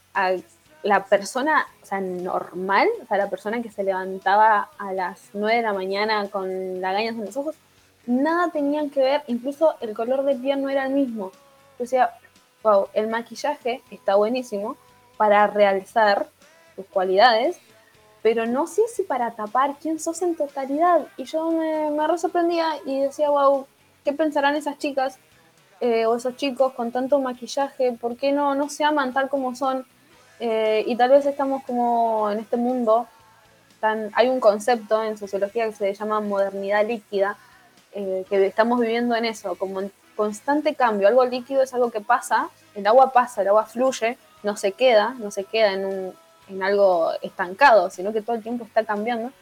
la persona, o sea, normal, o sea, la persona que se levantaba a las 9 de la mañana con lagañas en los ojos, nada tenían que ver. Incluso el color de piel no era el mismo. O sea, wow, el maquillaje está buenísimo para realzar tus cualidades, pero no sé si para tapar quién sos en totalidad. Y yo me, me re sorprendía y decía, wow, ¿qué pensarán esas chicas eh, o esos chicos con tanto maquillaje? ¿Por qué no, no se aman tal como son? Eh, y tal vez estamos como en este mundo, tan, hay un concepto en sociología que se llama modernidad líquida, eh, que estamos viviendo en eso, como en constante cambio. Algo líquido es algo que pasa, el agua pasa, el agua fluye, no se queda, no se queda en, un, en algo estancado, sino que todo el tiempo está cambiando.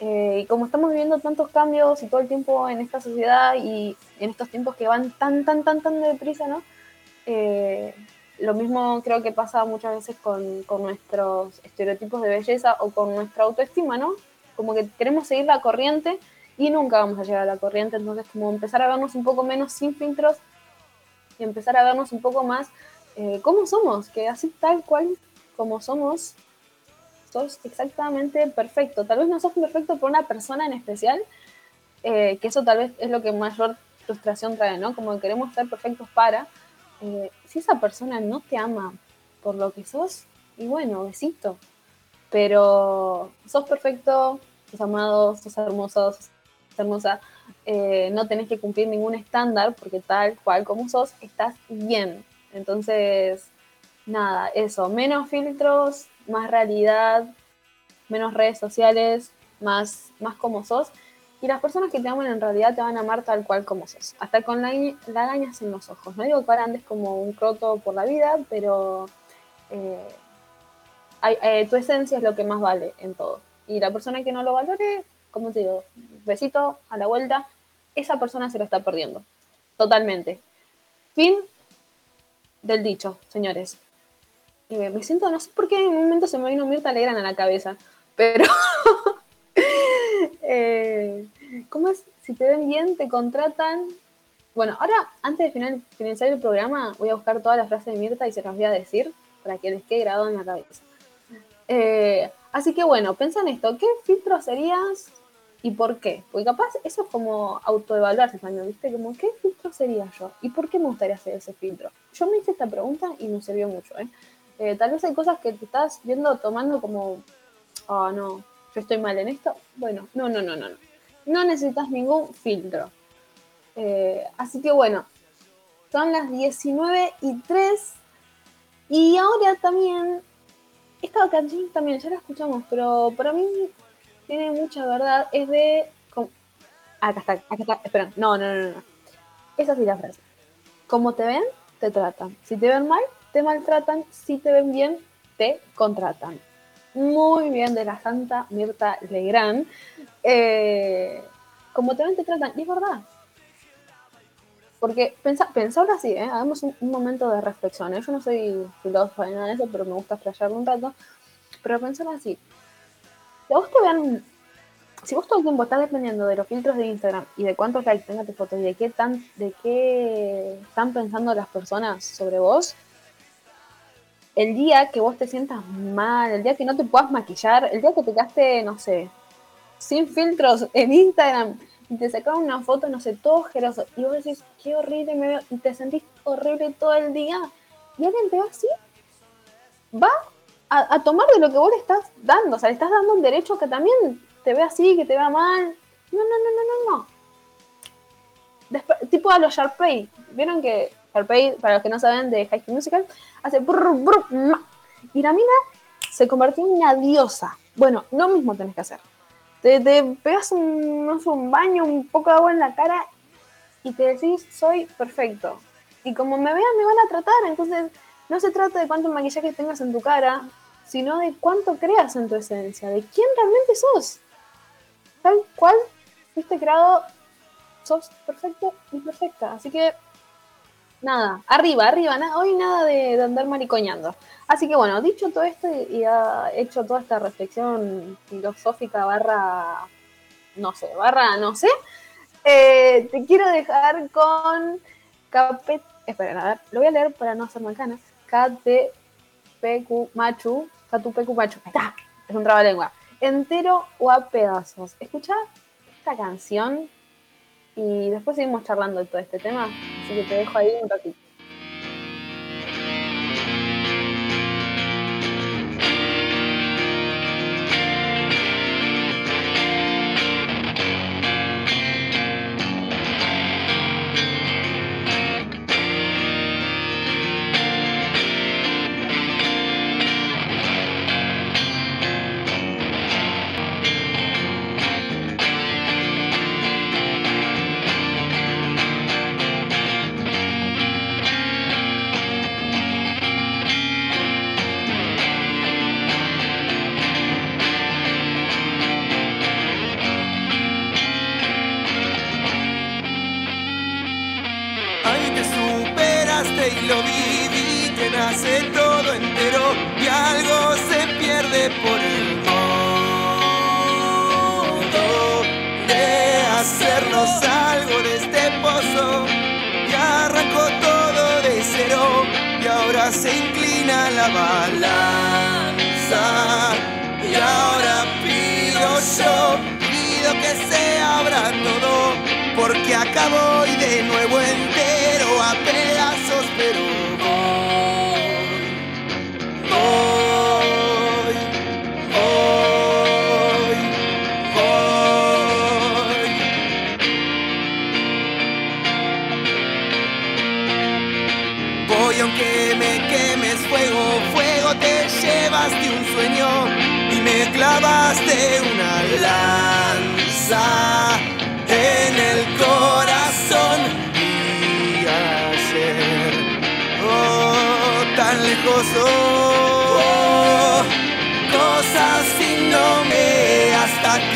Eh, y como estamos viviendo tantos cambios y todo el tiempo en esta sociedad y en estos tiempos que van tan, tan, tan, tan deprisa, ¿no? Eh, lo mismo creo que pasa muchas veces con, con, nuestros estereotipos de belleza o con nuestra autoestima, ¿no? Como que queremos seguir la corriente y nunca vamos a llegar a la corriente, entonces como empezar a vernos un poco menos sin filtros y empezar a vernos un poco más eh, cómo somos, que así tal cual como somos, sos exactamente perfecto. Tal vez no sos perfecto por una persona en especial, eh, que eso tal vez es lo que mayor frustración trae, ¿no? Como que queremos ser perfectos para. Eh, si esa persona no te ama por lo que sos, y bueno, besito. Pero sos perfecto, sos amado, sos hermoso, sos hermosa. Eh, no tenés que cumplir ningún estándar porque tal cual como sos, estás bien. Entonces, nada, eso, menos filtros, más realidad, menos redes sociales, más, más como sos. Y las personas que te aman en realidad te van a amar tal cual como sos. Hasta con la, lagañas en los ojos. No digo que ahora andes como un croto por la vida, pero eh, eh, tu esencia es lo que más vale en todo. Y la persona que no lo valore, como te digo, besito a la vuelta, esa persona se lo está perdiendo. Totalmente. Fin del dicho, señores. Eh, me siento, no sé por qué en un momento se me vino Mirta Legrand a la cabeza, pero. eh, ¿Cómo es? Si te ven bien, te contratan. Bueno, ahora, antes de finalizar el programa, voy a buscar todas las frases de Mirta y se las voy a decir para que les quede grabado en la cabeza. Eh, así que bueno, piensa en esto. ¿Qué filtro serías y por qué? Porque capaz eso es como autoevaluarse también, ¿viste? Como, ¿qué filtro sería yo? ¿Y por qué me gustaría hacer ese filtro? Yo me hice esta pregunta y me sirvió mucho, ¿eh? Eh, tal vez hay cosas que te estás viendo tomando como, oh no, yo estoy mal en esto. Bueno, no, no, no, no, no. No necesitas ningún filtro. Eh, así que bueno, son las 19 y 3. Y ahora también, esta canción también ya la escuchamos, pero para mí tiene mucha verdad. Es de. Acá está, acá está. Espera, no, no, no, no. Esa sí la frase. Como te ven, te tratan. Si te ven mal, te maltratan, si te ven bien, te contratan. Muy bien de la santa Mirta Legrand. Eh, como te ven, te tratan. Y es verdad. Porque pensa, pensar así, ¿eh? hagamos un, momento de reflexión. ¿eh? Yo no soy filósofa ni nada de eso, pero me gusta flashearlo un rato. Pero pensar así. Si vos te si vos todo el tiempo estás dependiendo de los filtros de Instagram y de cuántos likes tenga tu foto y de qué, tan, de qué están pensando las personas sobre vos, el día que vos te sientas mal, el día que no te puedas maquillar, el día que te quedaste, no sé, sin filtros en Instagram y te sacaron una foto, no sé, todo ojeroso, y vos decís, qué horrible me veo, y te sentís horrible todo el día, y alguien te va así, va a, tomar de lo que vos le estás dando, o sea, le estás dando un derecho que también te vea así, que te vea mal. No, no, no, no, no, no. tipo a los Sharpay, vieron que para los que no saben de High School Musical, hace brr, brr, y la mina se convirtió en una diosa. Bueno, lo mismo tenés que hacer. Te, pegas un, un baño, un poco de agua en la cara y te decís, soy perfecto. Y como me vean, me van a tratar. Entonces, no se trata de cuánto maquillaje tengas en tu cara, sino de cuánto creas en tu esencia, de quién realmente sos. Tal cual fuiste creado, sos perfecto y perfecta. Así que nada, arriba, arriba, hoy nada de, andar maricoñando. Así que bueno, dicho todo esto y, ha hecho toda esta reflexión filosófica barra, no sé, barra, no sé, eh, te quiero dejar con Capet, esperen, a ver, lo voy a leer para no hacer mancana, KTPQ Machu, KTPQ Machu, está, es un trabalengua, entero o a pedazos. Escucha esta canción y después seguimos charlando de todo este tema, así que te dejo ahí un ratito.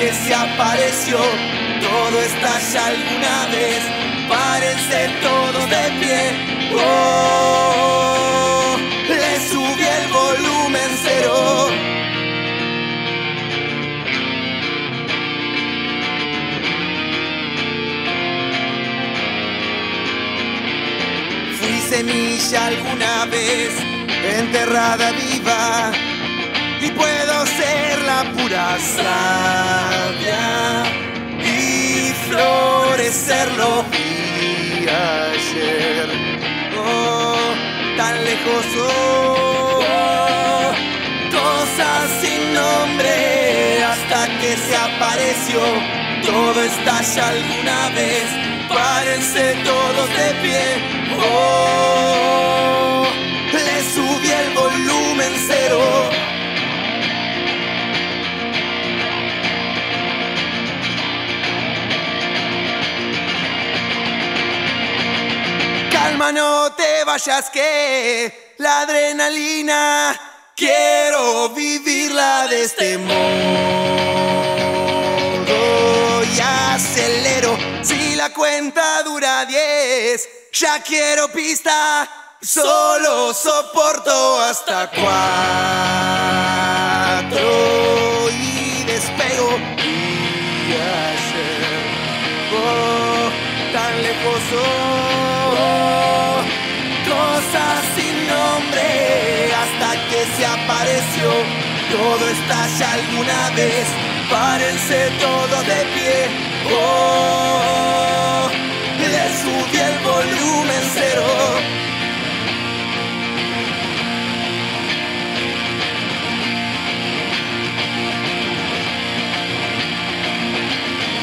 Que se apareció. Todo estalla alguna vez, párense todos de pie. Oh, le subí el volumen cero. Fui semilla alguna vez, enterrada viva, y puedo ser la pura savia y florecerlo vi ayer. Oh, tan lejos, oh, cosas sin nombre hasta que se apareció. Todo estalla alguna vez, párense todos de pie. Oh, le subí el volumen cero. Calma, no te vayas que la adrenalina quiero vivirla de este modo y acelero si la cuenta dura 10 ya quiero pista solo soporto hasta cuatro. Y despego y ayer oh, tan lejos todo estalla alguna vez párense todos de pie oh, le subí el volumen cero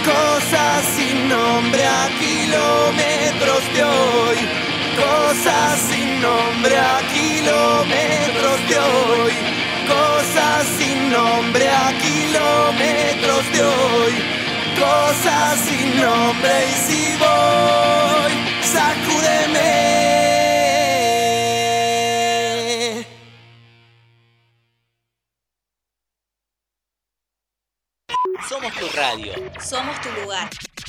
Cosas sin nombre a kilómetros de hoy. Cosas sin nombre a kilómetros de hoy. Cosas sin nombre a kilómetros de hoy. Cosas sin nombre y si voy, sacúdeme. Somos tu radio. Somos tu lugar.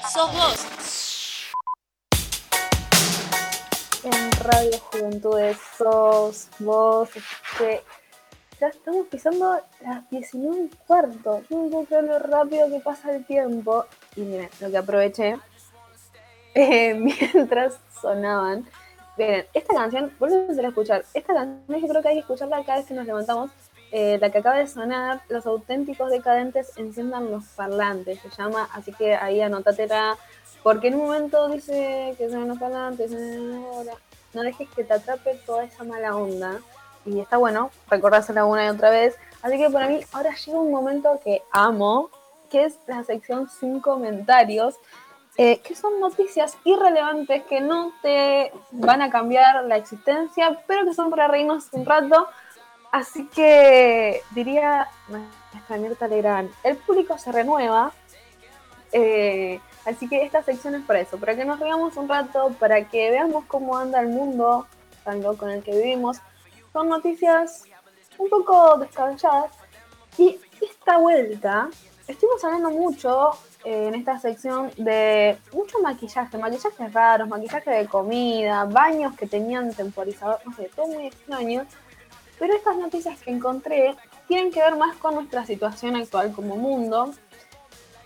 Sos vos. En Radio Juventudes sos vos, que ya estamos pisando las 19 y cuarto. Yo creer lo rápido que pasa el tiempo. Y miren, lo que aproveché eh, mientras sonaban. Miren, esta canción, vuelven a escuchar. Esta canción yo creo que hay que escucharla cada vez que nos levantamos. Eh, la que acaba de sonar, Los auténticos decadentes enciendan los parlantes, se llama, así que ahí anótatela, porque en un momento dice que son los parlantes, eh, no dejes que te atrape toda esa mala onda, y está bueno recordársela una y otra vez, así que para mí ahora llega un momento que amo, que es la sección sin comentarios, eh, que son noticias irrelevantes que no te van a cambiar la existencia, pero que son para reírnos un rato. Así que diría nuestra Mirta Legrand, el público se renueva, eh, así que esta sección es para eso, para que nos reamos un rato, para que veamos cómo anda el mundo tan loco en el que vivimos. Son noticias un poco descabelladas y esta vuelta estuvimos hablando mucho eh, en esta sección de mucho maquillaje, maquillajes raros, maquillaje de comida, baños que tenían temporizador, no sé, todo muy extraño. Pero estas noticias que encontré tienen que ver más con nuestra situación actual como mundo.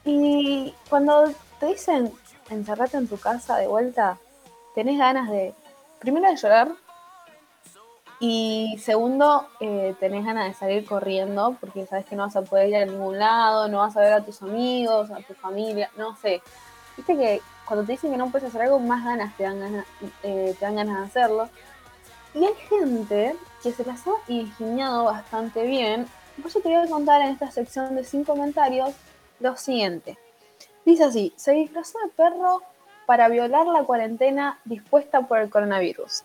Y cuando te dicen encerrate en tu casa de vuelta, tenés ganas de, primero de llorar, y segundo, eh, tenés ganas de salir corriendo porque sabes que no vas a poder ir a ningún lado, no vas a ver a tus amigos, a tu familia, no sé. Viste que cuando te dicen que no puedes hacer algo, más ganas te dan ganas, eh, te dan ganas de hacerlo. Y hay gente que se las ha ingeniado bastante bien. Por eso te voy a contar en esta sección de sin comentarios lo siguiente. Dice así, se disfrazó de perro para violar la cuarentena dispuesta por el coronavirus.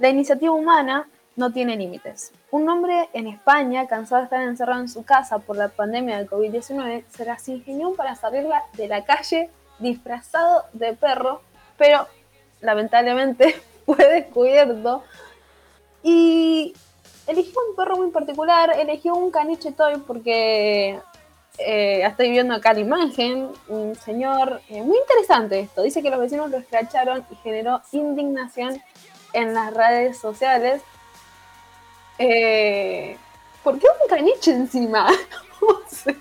La iniciativa humana no tiene límites. Un hombre en España, cansado de estar encerrado en su casa por la pandemia del COVID-19, se las ingenió para salir de la calle disfrazado de perro, pero lamentablemente fue descubierto. Y eligió un perro muy particular, eligió un caniche toy porque eh, estoy viendo acá la imagen, un señor eh, muy interesante esto. Dice que los vecinos lo escracharon y generó indignación en las redes sociales. Eh, ¿Por qué un caniche encima? o sea,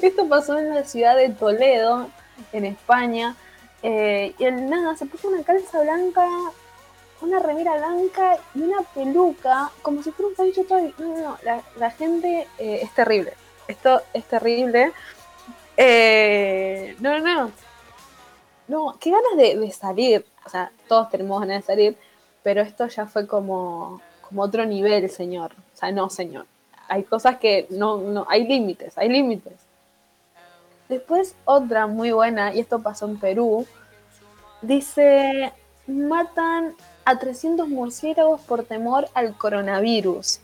esto pasó en la ciudad de Toledo, en España. Eh, y el nada, se puso una calza blanca, una remera blanca y una peluca, como si fuera un caniche todo. No, no, no, la, gente eh, es terrible. Esto es terrible. Eh, no, no, no. No, qué ganas de, de salir o sea, todos tenemos ganas de salir, pero esto ya fue como, como otro nivel, señor. O sea, no, señor. Hay cosas que no, no, hay límites, hay límites. Después otra muy buena, y esto pasó en Perú, dice, matan a 300 murciélagos por temor al coronavirus.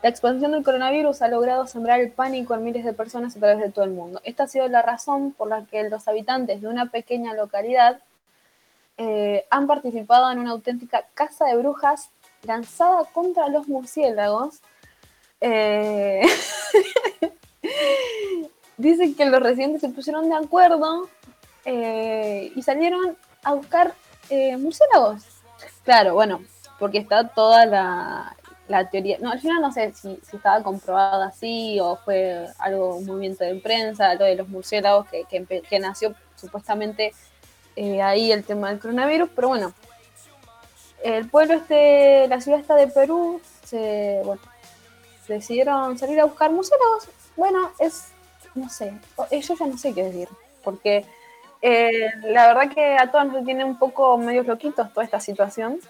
La expansión del coronavirus ha logrado sembrar el pánico en miles de personas a través de todo el mundo. Esta ha sido la razón por la que los habitantes de una pequeña localidad eh, han participado en una auténtica caza de brujas lanzada contra los murciélagos. Eh, dicen que los residentes se pusieron de acuerdo eh, y salieron a buscar murciélagos. Claro, bueno, porque está toda la, la teoría. No, al final no sé si, si estaba comprobado así o fue algo, movimiento de prensa, lo de los murciélagos que, que, nació supuestamente eh, ahí el tema del coronavirus, pero bueno, el pueblo este, la ciudad esta de Perú, se, bueno, decidieron salir a buscar murciélagos. Bueno, es, no sé, eh, yo ya no sé qué decir, porque eh, la verdad que a todos nos tiene un poco medios loquitos toda esta situación,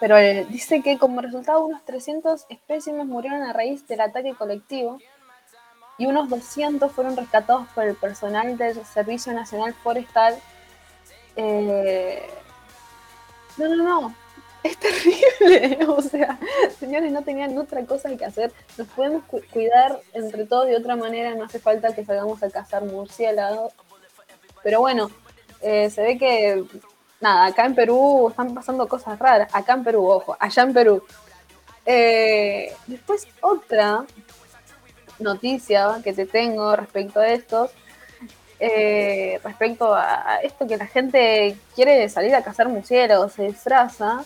pero eh, dice que como resultado unos 300 espécimes murieron a raíz del ataque colectivo y unos 200 fueron rescatados por el personal del Servicio Nacional Forestal. Eh, no, no, no, es terrible. O sea, señores, no tenían otra cosa que hacer. Nos podemos cu- cuidar entre todos de otra manera, no hace falta que salgamos a cazar murciélagos. Pero bueno, eh, se ve que, nada, acá en Perú están pasando cosas raras. Acá en Perú, ojo, allá en Perú. Eh, después otra noticia que te tengo respecto a esto, eh, respecto a, esto que la gente quiere salir a cazar murciélagos, se disfraza.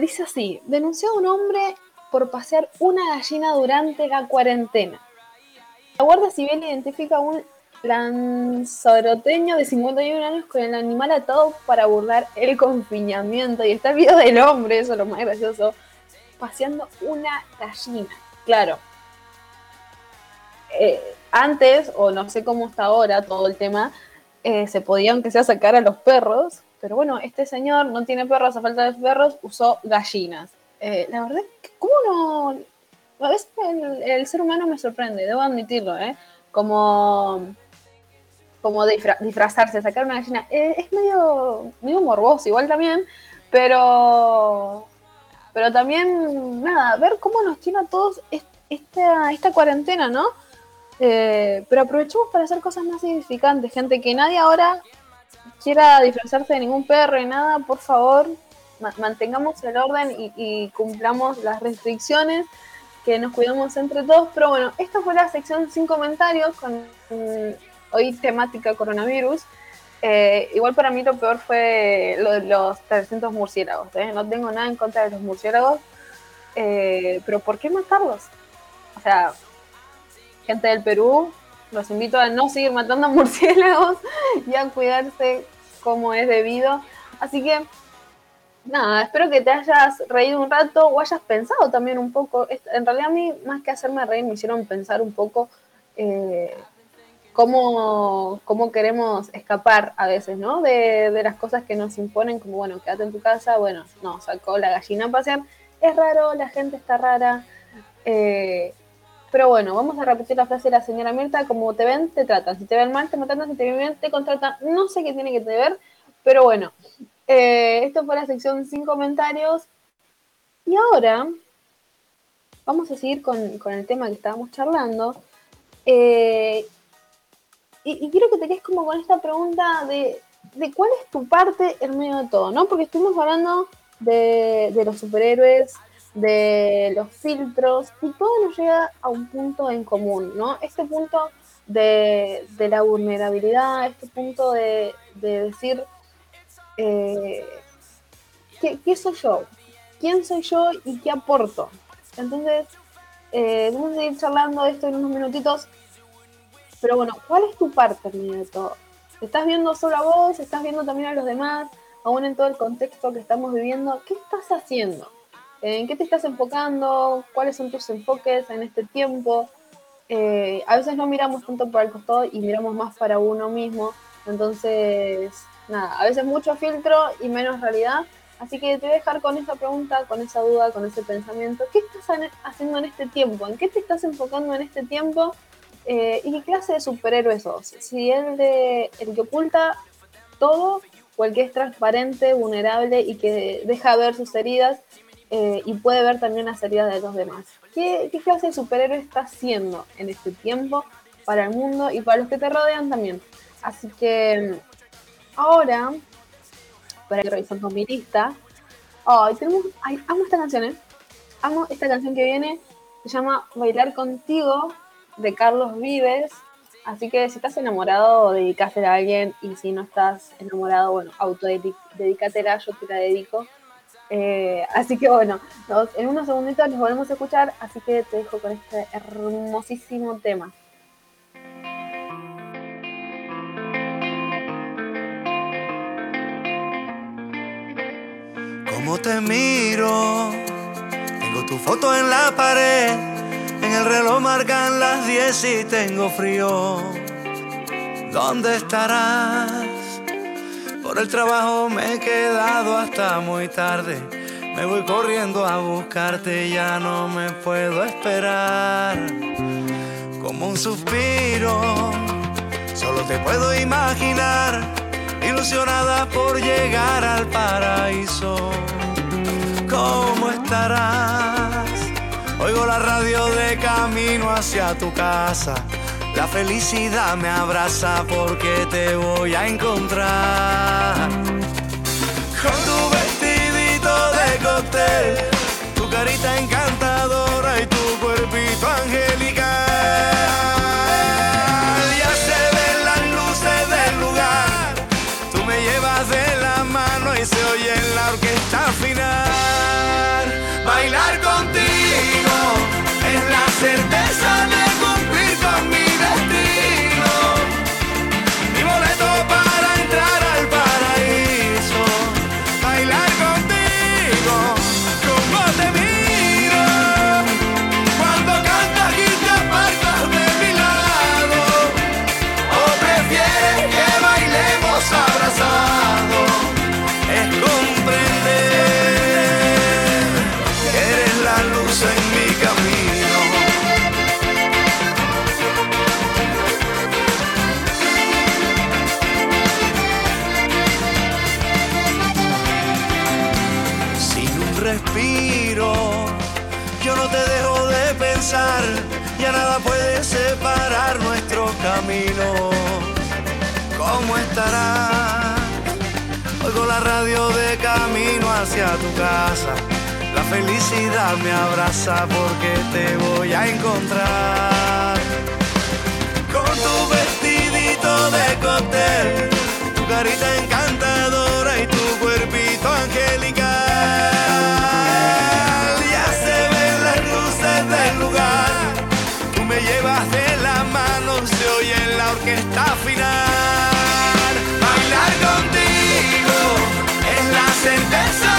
Dice así, denunció a un hombre por pasear una gallina durante la cuarentena. La Guardia Civil identifica a un lanzaroteño de 51 años con el animal atado para burlar el confinamiento. Y está el video del hombre, eso es lo más gracioso, paseando una gallina. Claro. Eh, antes, o no sé cómo está ahora todo el tema, eh, se podía aunque sea sacar a los perros, pero bueno, este señor no tiene perros, a falta de perros, usó gallinas. Eh, la verdad, ¿cómo no? A veces el ser humano me sorprende, debo admitirlo, ¿eh? Como, como disfra- disfrazarse, sacar una gallina. Eh, es medio, medio morboso, igual también, pero, pero también, nada, ver cómo nos tiene a todos est- esta, esta cuarentena, ¿no? Eh, pero aprovechemos para hacer cosas más significantes, gente, que nadie ahora quiera disfrazarse de ningún perro y nada, por favor, ma- mantengamos el orden y, cumplamos las restricciones, que nos cuidemos entre todos. Pero bueno, esta fue la sección sin comentarios con hoy temática coronavirus. Eh, igual para mí lo peor fue lo de los 300 murciélagos. ¿eh? No tengo nada en contra de los murciélagos, eh, pero ¿por qué matarlos? O sea, gente del Perú, los invito a no seguir matando murciélagos y a cuidarse como es debido. Así que, nada, espero que te hayas reído un rato o hayas pensado también un poco. En realidad a mí, más que hacerme reír, me hicieron pensar un poco cómo, cómo queremos escapar a veces, ¿no? De, de las cosas que nos imponen, como, bueno, quédate en tu casa, bueno, no, sacó la gallina a pasear. Es raro, la gente está rara. eh, pero bueno, vamos a repetir la frase de la señora Mirta, como te ven, te tratan. Si te ven mal, te maltratan. Si te ven bien, te contratan. No sé qué tiene que ver, pero bueno. Eh, esto fue la sección sin comentarios. Y ahora vamos a seguir con, con el tema que estábamos charlando. Eh, y, quiero que te quedes como con esta pregunta de, de cuál es tu parte en medio de todo, ¿no? Porque estuvimos hablando de, de los superhéroes, de los filtros, y todo nos llega a un punto en común, ¿no? Este punto de, de la vulnerabilidad, este punto de, de decir, eh, ¿qué, qué soy yo? ¿Quién soy yo y qué aporto? Entonces, eh, vamos a ir charlando de esto en unos minutitos, pero bueno, ¿cuál es tu parte de todo? ¿Te estás viendo solo a vos? ¿Estás viendo también a los demás? Aún en todo el contexto que estamos viviendo, ¿qué estás haciendo? ¿En qué te estás enfocando? ¿Cuáles son tus enfoques en este tiempo? Eh, a veces no miramos tanto para el costado y miramos más para uno mismo. Entonces, nada, a veces mucho filtro y menos realidad. Así que te voy a dejar con esa pregunta, con esa duda, con ese pensamiento. ¿Qué estás haciendo en este tiempo? ¿En qué te estás enfocando en este tiempo? Eh, ¿Y qué clase de superhéroe sos? Si el, de, el que oculta todo o el que es transparente, vulnerable y que deja ver sus heridas eh, y puede ver también las heridas de los demás. ¿Qué, ¿Qué clase de superhéroe estás siendo en este tiempo para el mundo y para los que te rodean también? Así que ahora, para que revisar con mi lista, ay, tenemos, ay, amo esta canción, ¿eh? Amo esta canción que viene, se llama Bailar Contigo, de Carlos Vives. Así que si estás enamorado, dedicásela a alguien, y si no estás enamorado, bueno, autodedícatela, yo te la dedico. Eh, así que bueno, nos- en unos segunditos nos volvemos a escuchar, así que te dejo con este hermosísimo tema. Cómo te miro, tengo tu foto en la pared, en el reloj marcan las 10 y tengo frío. ¿Dónde estarás? Por el trabajo me he quedado hasta muy tarde. Me voy corriendo a buscarte, ya no me puedo esperar. Como un suspiro, solo te puedo imaginar, ilusionada por llegar al paraíso. ¿Cómo estarás? Oigo la radio de camino hacia tu casa. La felicidad me abraza porque te voy a encontrar. Con tu vestidito de cóctel, tu carita encantadora y tu cuerpito angelical. Ya se ven las luces del lugar, tú me llevas de la mano y se oye en la orquesta final. Shana hacia tu casa. La felicidad me abraza porque te voy a encontrar. Con tu vestidito de cóctel, tu carita encantadora y tu cuerpito angelical. Ya se ven las luces del lugar, tú me llevas de la mano, se oye en la orquesta final. Bailar contigo es la certeza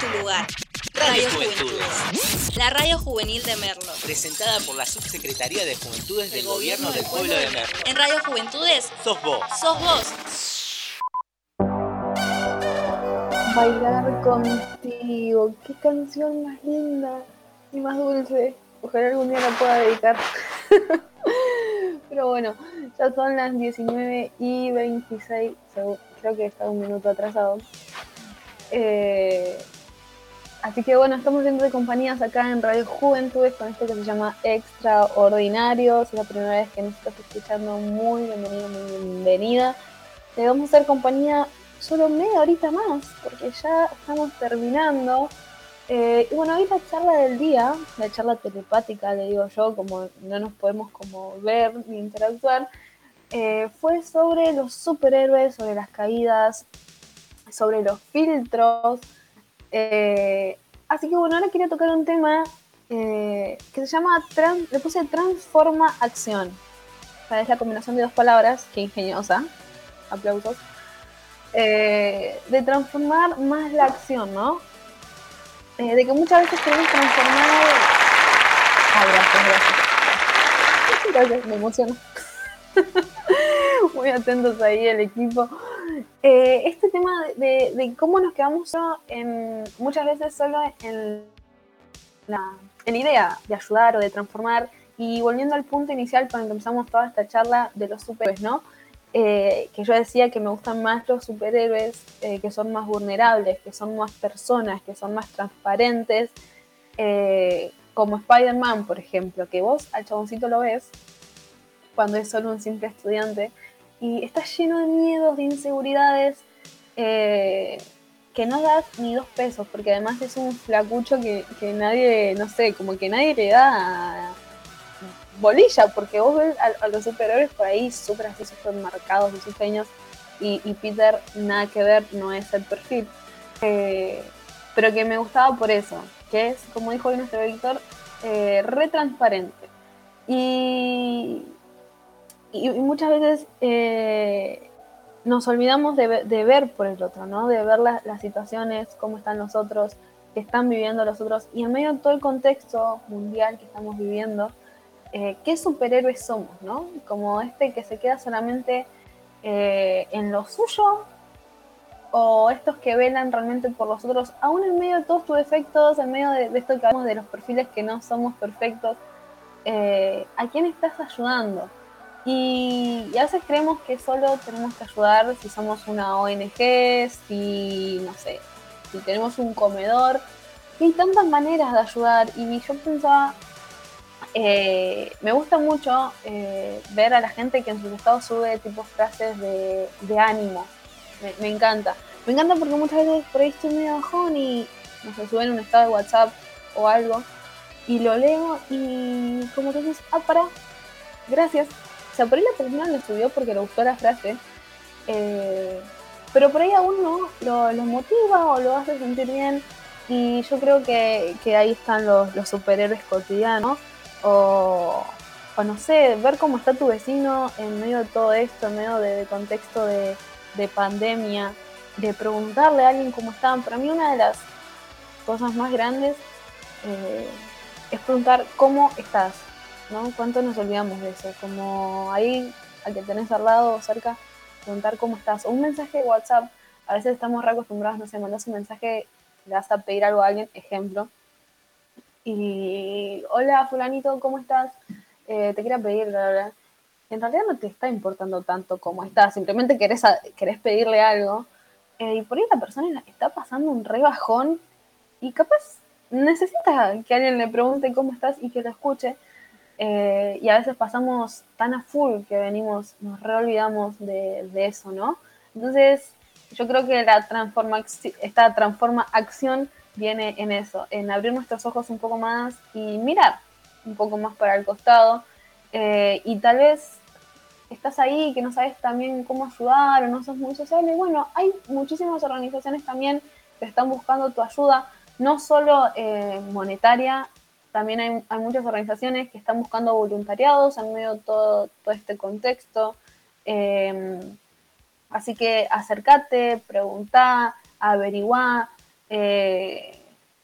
Tu lugar. Radio. Juventudes. La radio juvenil de Merlo. Presentada por la Subsecretaría de Juventudes del Gobierno del Pueblo de Merlo. En Radio Juventudes, Sos vos. sos vos. Bailar contigo, qué canción más linda y más dulce. Ojalá algún día la pueda dedicar. Pero bueno, ya son las 19 y 26, creo que está un minuto atrasado. Eh, así que bueno, estamos viendo de compañías acá en Radio Juventudes con esto que se llama Extraordinario. Si es la primera vez que nos estás escuchando, muy bienvenido, muy bienvenida. Te vamos a hacer compañía solo media horita más, porque ya estamos terminando. Eh, y bueno, hoy la charla del día, la charla telepática, le digo yo, como no nos podemos como ver ni interactuar, eh, fue sobre los superhéroes, sobre las caídas, sobre los filtros. Eh, así que bueno, ahora quería tocar un tema que se llama, le puse transforma acción. O es la combinación de dos palabras, que ingeniosa, aplausos, de transformar más la acción, ¿no? Eh, de que muchas veces queremos transformar. Ah, gracias, gracias. Gracias, me emociono. Muy atentos ahí el equipo. Eh, este tema de, cómo nos quedamos en, muchas veces solo en la, en la idea de ayudar o de transformar y volviendo al punto inicial cuando empezamos toda esta charla de los superhéroes, ¿no? Eh, que yo decía que me gustan más los superhéroes eh, que son más vulnerables, que son más personas, que son más transparentes, eh, como Spider-Man, por ejemplo, que vos al chaboncito lo ves cuando es solo un simple estudiante y está lleno de miedos, de inseguridades, que no das ni dos pesos, porque además es un flacucho que, que nadie, no sé, como que nadie le da bolilla, porque vos ves a, los superhéroes por ahí súper así, súper marcados sus sueños, y, Peter nada que ver, no es el perfil. Eh, pero que me gustaba por eso, que es, como dijo nuestro Víctor, eh, retransparente. Y, y, muchas veces eh, nos olvidamos de, ver por el otro, ¿no? De ver las situaciones, cómo están los otros, que están viviendo los otros, y en medio de todo el contexto mundial que estamos viviendo, eh, qué superhéroes somos, ¿no? Como este que se queda solamente eh, en lo suyo o estos que velan realmente por los otros, aún en medio de todos tus defectos, en medio de, esto que hablamos de los perfiles que no somos perfectos, ¿a quién estás ayudando? Y, y, a veces creemos que solo tenemos que ayudar si somos una ONG, si, no sé, si tenemos un comedor. Y hay tantas maneras de ayudar y yo pensaba, eh, me gusta mucho eh, ver a la gente que en sus estados sube tipo frases de, ánimo. Me, encanta. Me encanta porque muchas veces por ahí estoy medio bajón y no sé, suben un estado de WhatsApp o algo y lo leo y como que dices, ah, para, gracias. O sea, por ahí la persona lo subió porque le gustó la frase, eh, pero por ahí a uno lo, motiva o lo hace sentir bien y yo creo que, ahí están los, los superhéroes cotidianos o, no sé, ver cómo está tu vecino en medio de todo esto, en medio de, contexto de, pandemia, de preguntarle a alguien cómo están. Para mí una de las cosas más grandes eh, es preguntar cómo estás, ¿no? ¿Cuánto nos olvidamos de eso? Como ahí, al que tenés al lado o cerca, preguntar cómo estás. O un mensaje de WhatsApp, a veces estamos re acostumbrados, no sé, mandas un mensaje, le vas a pedir algo a alguien, ejemplo, y hola fulanito, ¿cómo estás? Eh, te quería pedir, la verdad. En realidad no te está importando tanto cómo estás, simplemente querés, querés pedirle algo. Eh, y por ahí la persona está pasando un rebajón y capaz necesita que alguien le pregunte cómo estás y que lo escuche. Eh, y a veces pasamos tan a full que venimos, nos reolvidamos de, de eso, ¿no? Entonces, yo creo que la transforma, esta transforma acción viene en eso, en abrir nuestros ojos un poco más y mirar un poco más para el costado. Eh, y tal vez estás ahí que no sabes también cómo ayudar o no sos muy sociable. Bueno, hay muchísimas organizaciones también que están buscando tu ayuda, no solo eh, monetaria, también hay, muchas organizaciones que están buscando voluntariados en medio de todo, todo este contexto. Eh, así que acércate, pregunta, averigua, eh,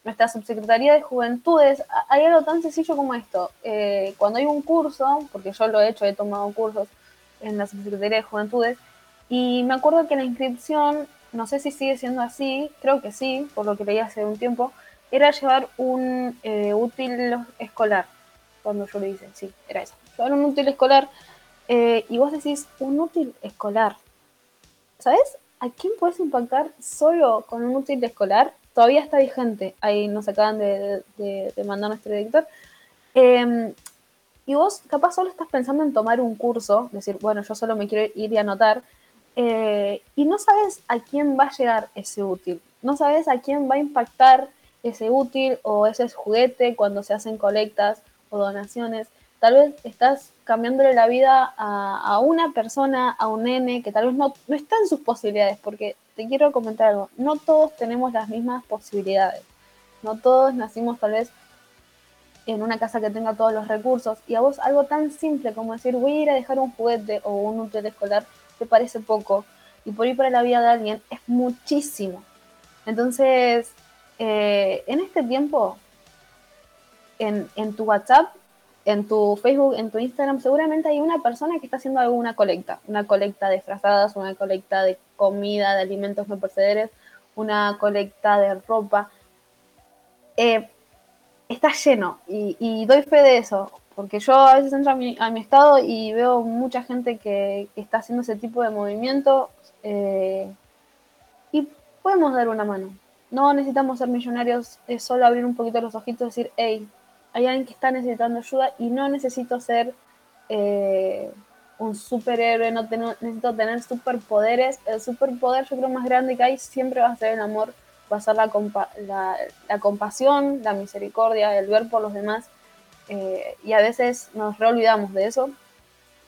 nuestra subsecretaría de Juventudes, hay algo tan sencillo como esto. Eh, cuando hay un curso, porque yo lo he hecho, he tomado cursos en la subsecretaría de Juventudes, y me acuerdo que la inscripción no sé si sigue siendo así, creo que sí, por lo que leí hace un tiempo, era llevar un eh, útil escolar. Cuando yo le hice, sí, era eso. Llevar un útil escolar. eh, y vos decís, un útil escolar. ¿Sabes a quién puedes impactar solo con un útil escolar? Todavía está vigente. Ahí nos acaban de, de- de mandar nuestro director. Eh, y vos capaz solo estás pensando en tomar un curso, decir, bueno, yo solo me quiero ir y anotar, eh, y no sabes a quién va a llegar ese útil, no sabes a quién va a impactar ese útil o ese juguete cuando se hacen colectas o donaciones. Tal vez estás cambiándole la vida a, a una persona, a un nene que tal vez no, no está en sus posibilidades, porque te quiero comentar algo, no todos tenemos las mismas posibilidades, no todos nacimos tal vez en una casa que tenga todos los recursos y a vos algo tan simple como decir voy a ir a dejar un juguete o un útil escolar te parece poco y por ir para la vida de alguien es muchísimo. Entonces, eh, en este tiempo, en, tu WhatsApp, en tu Facebook, en tu Instagram, seguramente hay una persona que está haciendo alguna colecta, una colecta de frazadas, una colecta de comida, de alimentos no percederes, una colecta de ropa. Eh, está lleno y, doy fe de eso, porque yo a veces entro a mi, a mi estado y veo mucha gente que, que está haciendo ese tipo de movimiento eh, y podemos dar una mano. No necesitamos ser millonarios, es solo abrir un poquito los ojitos y decir, hey, hay alguien que está necesitando ayuda y no necesito ser eh, un superhéroe, no tengo- necesito tener superpoderes. El superpoder yo creo más grande que hay siempre va a ser el amor, va a ser la, compa- la, la compasión, la misericordia, el ver por los demás. eh, y a veces nos reolvidamos de eso.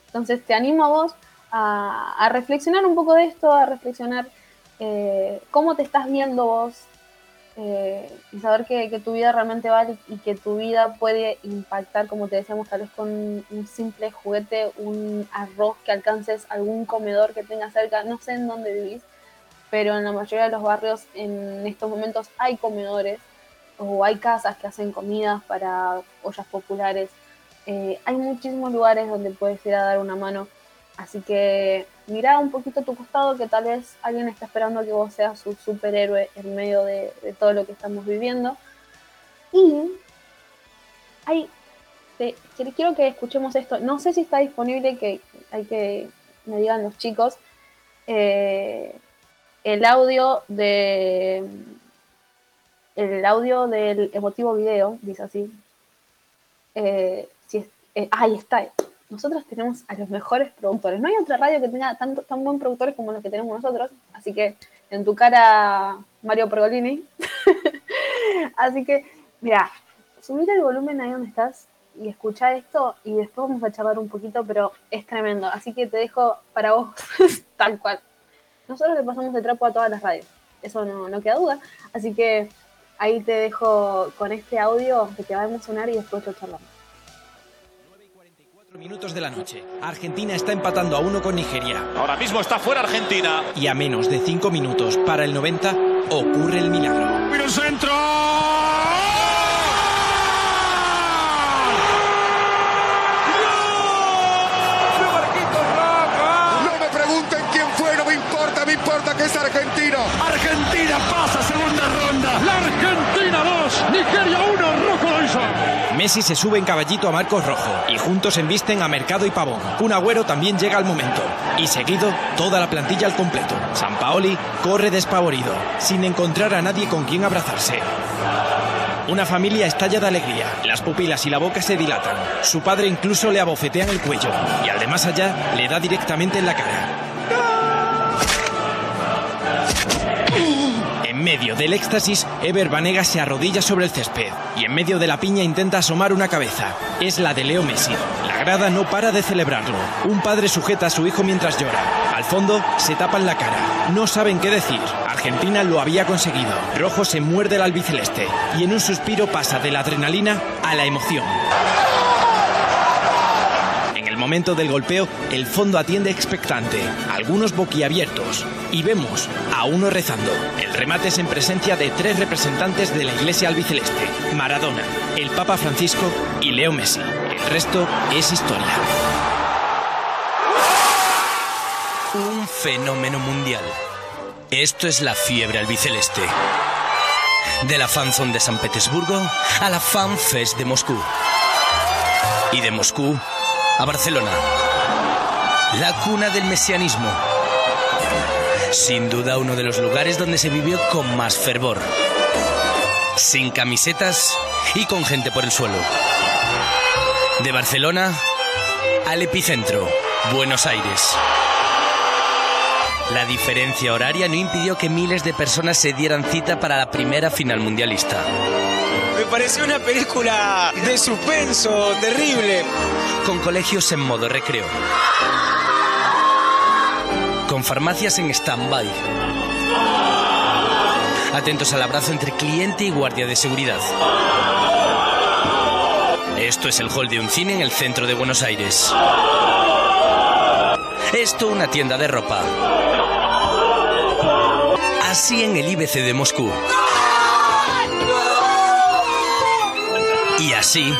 Entonces te animo a vos a, a reflexionar un poco de esto, a reflexionar eh, cómo te estás viendo vos eh, y saber que, tu vida realmente vale y que tu vida puede impactar, como te decíamos, tal vez con un simple juguete, un arroz que alcances algún comedor que tengas cerca, no sé en dónde vivís, pero en la mayoría de los barrios en estos momentos hay comedores o hay casas que hacen comidas para ollas populares. Eh, hay muchísimos lugares donde puedes ir a dar una mano. Así que mira un poquito a tu costado que tal vez alguien está esperando que vos seas su superhéroe en medio de, todo lo que estamos viviendo. Y hay, te- quiero que escuchemos esto. No sé si está disponible, que hay que me digan los chicos. eh, el audio de el audio del emotivo video, dice así. Eh, eh, ahí está. Nosotros tenemos a los mejores productores. No hay otra radio que tenga tan buen productores como los que tenemos nosotros. Así que en tu cara, Mario Pergolini. así que, mira, subir el volumen ahí donde estás y escucha esto y después vamos a charlar un poquito, pero es tremendo. Así que te dejo para vos tal cual. Nosotros le pasamos el trapo a todas las radios. Eso no, no queda duda. Así que ahí te dejo con este audio que te va a emocionar y después lo charlamos. Minutos de la noche. Argentina está empatando a uno con Nigeria. Ahora mismo está fuera Argentina. Y a menos de 5 minutos para el 90 ocurre el milagro. ¡Mira el centro! No me pregunten quién fue, no me importa, me importa que es Argentina. Messi se sube en caballito a Marcos Rojo y juntos embisten a Mercado y Pavón. Un agüero también llega al momento. Y seguido, toda la plantilla al completo. San Paoli corre despavorido, sin encontrar a nadie con quien abrazarse. Una familia estalla de alegría. Las pupilas y la boca se dilatan. Su padre incluso le abofetea en el cuello. Y al de más allá le da directamente en la cara. Medio del éxtasis, Ever Banega se arrodilla sobre el césped y en medio de la piña intenta asomar una cabeza. Es la de Leo Messi. La grada no para de celebrarlo. Un padre sujeta a su hijo mientras llora. Al fondo se tapan la cara. No saben qué decir. Argentina lo había conseguido. Rojo se muerde el albiceleste y en un suspiro pasa de la adrenalina a la emoción. Momento del golpeo, el fondo atiende expectante, algunos boquiabiertos, y vemos a uno rezando. El remate es en presencia de tres representantes de la iglesia albiceleste, Maradona, el Papa Francisco y Leo Messi. El resto es historia. Un fenómeno mundial. Esto es la fiebre albiceleste. De la fanzone de San Petersburgo a la fanfest de Moscú. Y de Moscú a Barcelona. La cuna del mesianismo. Sin duda uno de los lugares donde se vivió con más fervor. Sin camisetas y con gente por el suelo. De Barcelona al epicentro, Buenos Aires. La diferencia horaria no impidió que miles de personas se dieran cita para la primera final mundialista. Me pareció una película de suspenso terrible. Con colegios en modo recreo. Con farmacias en stand-by. Atentos al abrazo entre cliente y guardia de seguridad. Esto es el hall de un cine en el centro de Buenos Aires. Esto una tienda de ropa. Así en el IBC de Moscú. Y así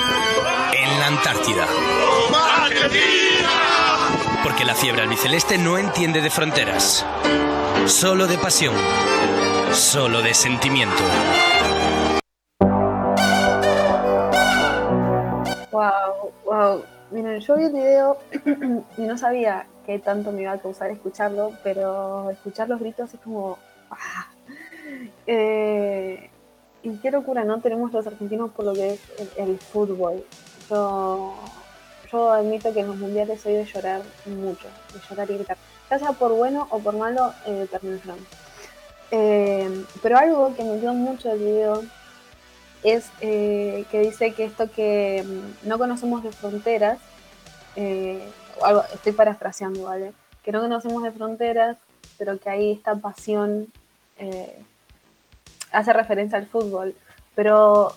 en la Antártida. Porque la fiebre albiceleste no entiende de fronteras. Solo de pasión. Solo de sentimiento. Wow, wow. Miren, yo vi el video y no sabía qué tanto me iba a causar escucharlo, pero escuchar los gritos es como. ah. Eh, y qué locura, ¿no? Tenemos los argentinos por lo que es el, el fútbol. Yo, yo admito que en los mundiales soy de llorar mucho, de llorar y gritar. Ya sea por bueno o por malo, eh, termino. Eh, pero algo que me quedó mucho del video es eh, que dice que esto que mm, no conocemos de fronteras, eh, algo, estoy parafraseando, ¿vale? Que no conocemos de fronteras, pero que ahí esta pasión eh, hace referencia al fútbol. Pero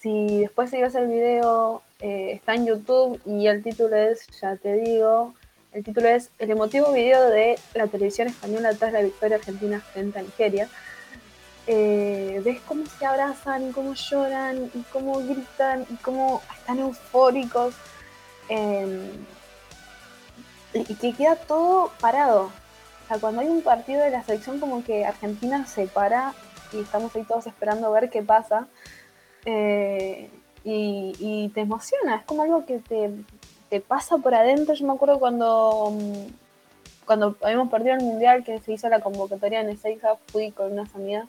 si después sigues el video, eh, está en YouTube y el título es, ya te digo, el título es El emotivo video de la televisión española tras la victoria argentina frente a Nigeria eh, ves cómo se abrazan cómo lloran y cómo gritan y cómo están eufóricos eh, y que queda todo parado. O sea, cuando hay un partido de la selección como que Argentina se para y estamos ahí todos esperando ver qué pasa eh, y, te emociona, es como algo que te, te pasa por adentro. Yo me acuerdo cuando cuando habíamos perdido el mundial que se hizo la convocatoria en Ezeiza, fui con unas amigas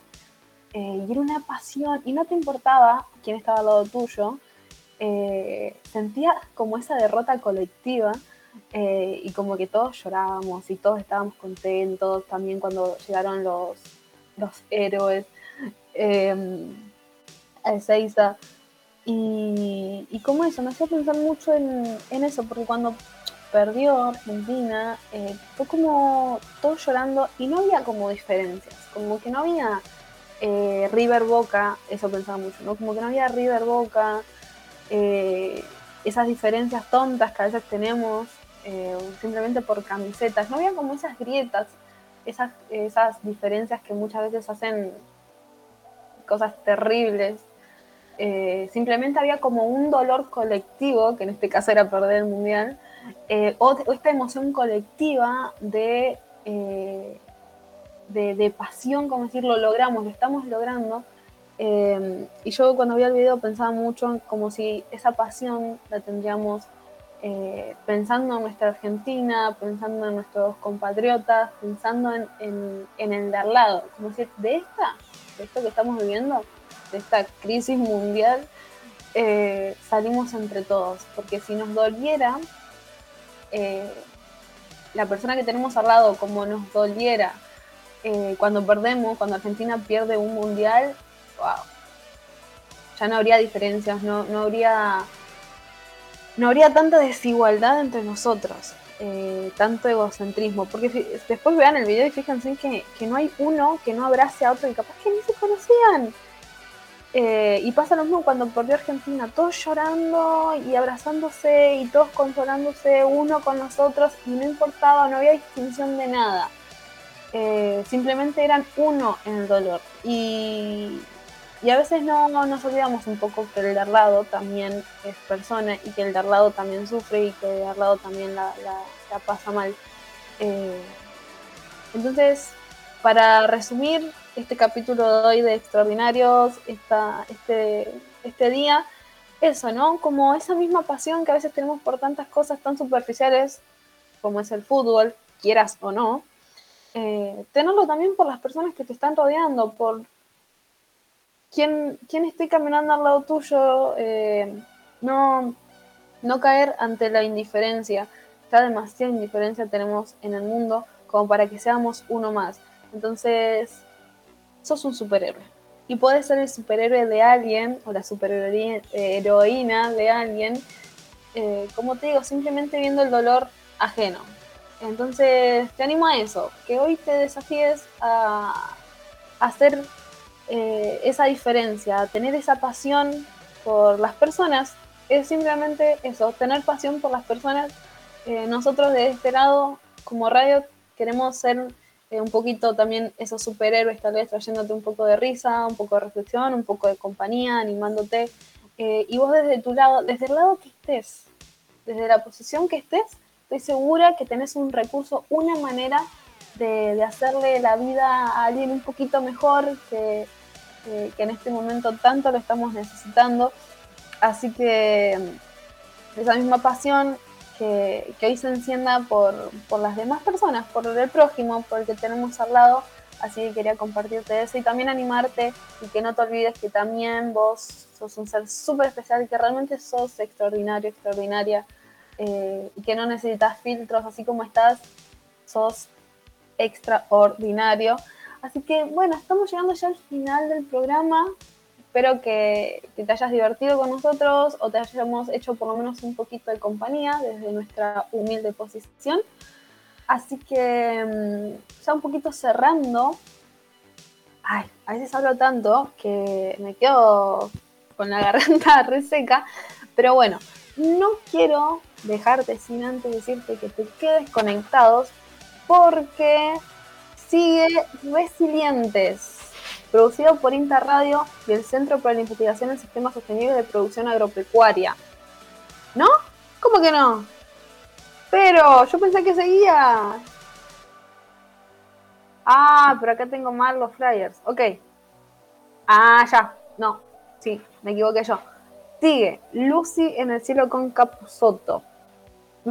eh, y era una pasión y no te importaba quién estaba al lado tuyo, eh, sentías como esa derrota colectiva eh, y como que todos llorábamos y todos estábamos contentos también cuando llegaron los, los héroes eh, a. Y, y como eso, me hacía pensar mucho en, eso, porque cuando perdió Argentina, eh, fue como todos llorando y no había como diferencias, como que no había eh, River Boca, eso pensaba mucho, ¿no? Como que no había River Boca, eh, esas diferencias tontas que a veces tenemos simplemente por camisetas, no había como esas grietas, esas, esas diferencias que muchas veces hacen cosas terribles. Eh, simplemente había como un dolor colectivo, que en este caso era perder el mundial, eh, o, esta emoción colectiva de, eh, de, de pasión, como decir, lo logramos, lo estamos logrando. Y yo cuando vi el video pensaba mucho como si esa pasión la tendríamos eh, pensando en nuestra Argentina, pensando en nuestros compatriotas, pensando en, el de al lado, como si de esta, de esto que estamos viviendo, de esta crisis mundial, eh, salimos entre todos, porque si nos doliera eh, la persona que tenemos al lado, como nos doliera cuando perdemos, cuando Argentina pierde un mundial, wow, ya no habría diferencias, no, no habría no habría tanta desigualdad entre nosotros, eh, tanto egocentrismo, porque después vean el video y fíjense que, que no hay uno que no abrace a otro y capaz que ni se conocían. Eh, y pasa lo mismo cuando perdió Argentina, todos llorando y abrazándose y todos consolándose uno con los otros y no importaba, no había distinción de nada. Eh, simplemente eran uno en el dolor. Y, y a veces no, no nos olvidamos un poco que el de al lado también es persona y que el de al lado también sufre y que el de al lado también la, la- la pasa mal. Eh, entonces, para resumir este capítulo de hoy de Extraordinarios, esta, este, este día, eso, ¿no? Como esa misma pasión que a veces tenemos por tantas cosas tan superficiales como es el fútbol, quieras o no, eh, tenerlo también por las personas que te están rodeando, por quién, quién esté caminando al lado tuyo, eh, no, no caer ante la indiferencia. Ya demasiada indiferencia tenemos en el mundo como para que seamos uno más. Entonces, sos un superhéroe. Y puedes ser el superhéroe de alguien o la superheroína de alguien, eh, como te digo, simplemente viendo el dolor ajeno. Entonces, te animo a eso, que hoy te desafíes a, hacer eh, esa diferencia, tener esa pasión por las personas. Es simplemente eso, tener pasión por las personas. Eh, nosotros de este lado, como radio, queremos ser eh, un poquito también esos superhéroes, tal vez trayéndote un poco de risa, un poco de reflexión, un poco de compañía, animándote. Eh, y vos desde tu lado, desde el lado que estés, desde la posición que estés, estoy segura que tenés un recurso, una manera de, hacerle la vida a alguien un poquito mejor, que, que en este momento tanto lo estamos necesitando. Así que esa misma pasión que, hoy se encienda por, las demás personas, por el prójimo, por el que tenemos al lado. Así que quería compartirte eso y también animarte y que no te olvides que también vos sos un ser súper especial, que realmente sos extraordinario, extraordinaria eh, y que no necesitas filtros, así como estás, sos extraordinario. Así que bueno, estamos llegando ya al final del programa. Espero que, te hayas divertido con nosotros o te hayamos hecho por lo menos un poquito de compañía desde nuestra humilde posición. Así que mm, ya un poquito cerrando, ay, a veces hablo tanto que me quedo con la garganta reseca, pero bueno, no quiero dejarte sin antes decirte que te quedes conectados porque sigue Resilientes producido por Interradio y el Centro para la Investigación en Sistemas Sostenibles de Producción Agropecuaria. ¿No? ¿Cómo que no? Pero yo pensé que seguía. Ah, pero acá tengo mal los flyers. Ok. Ah, ya. No. Sí, me equivoqué yo. Sigue. Lucy en el cielo con Capuzoto.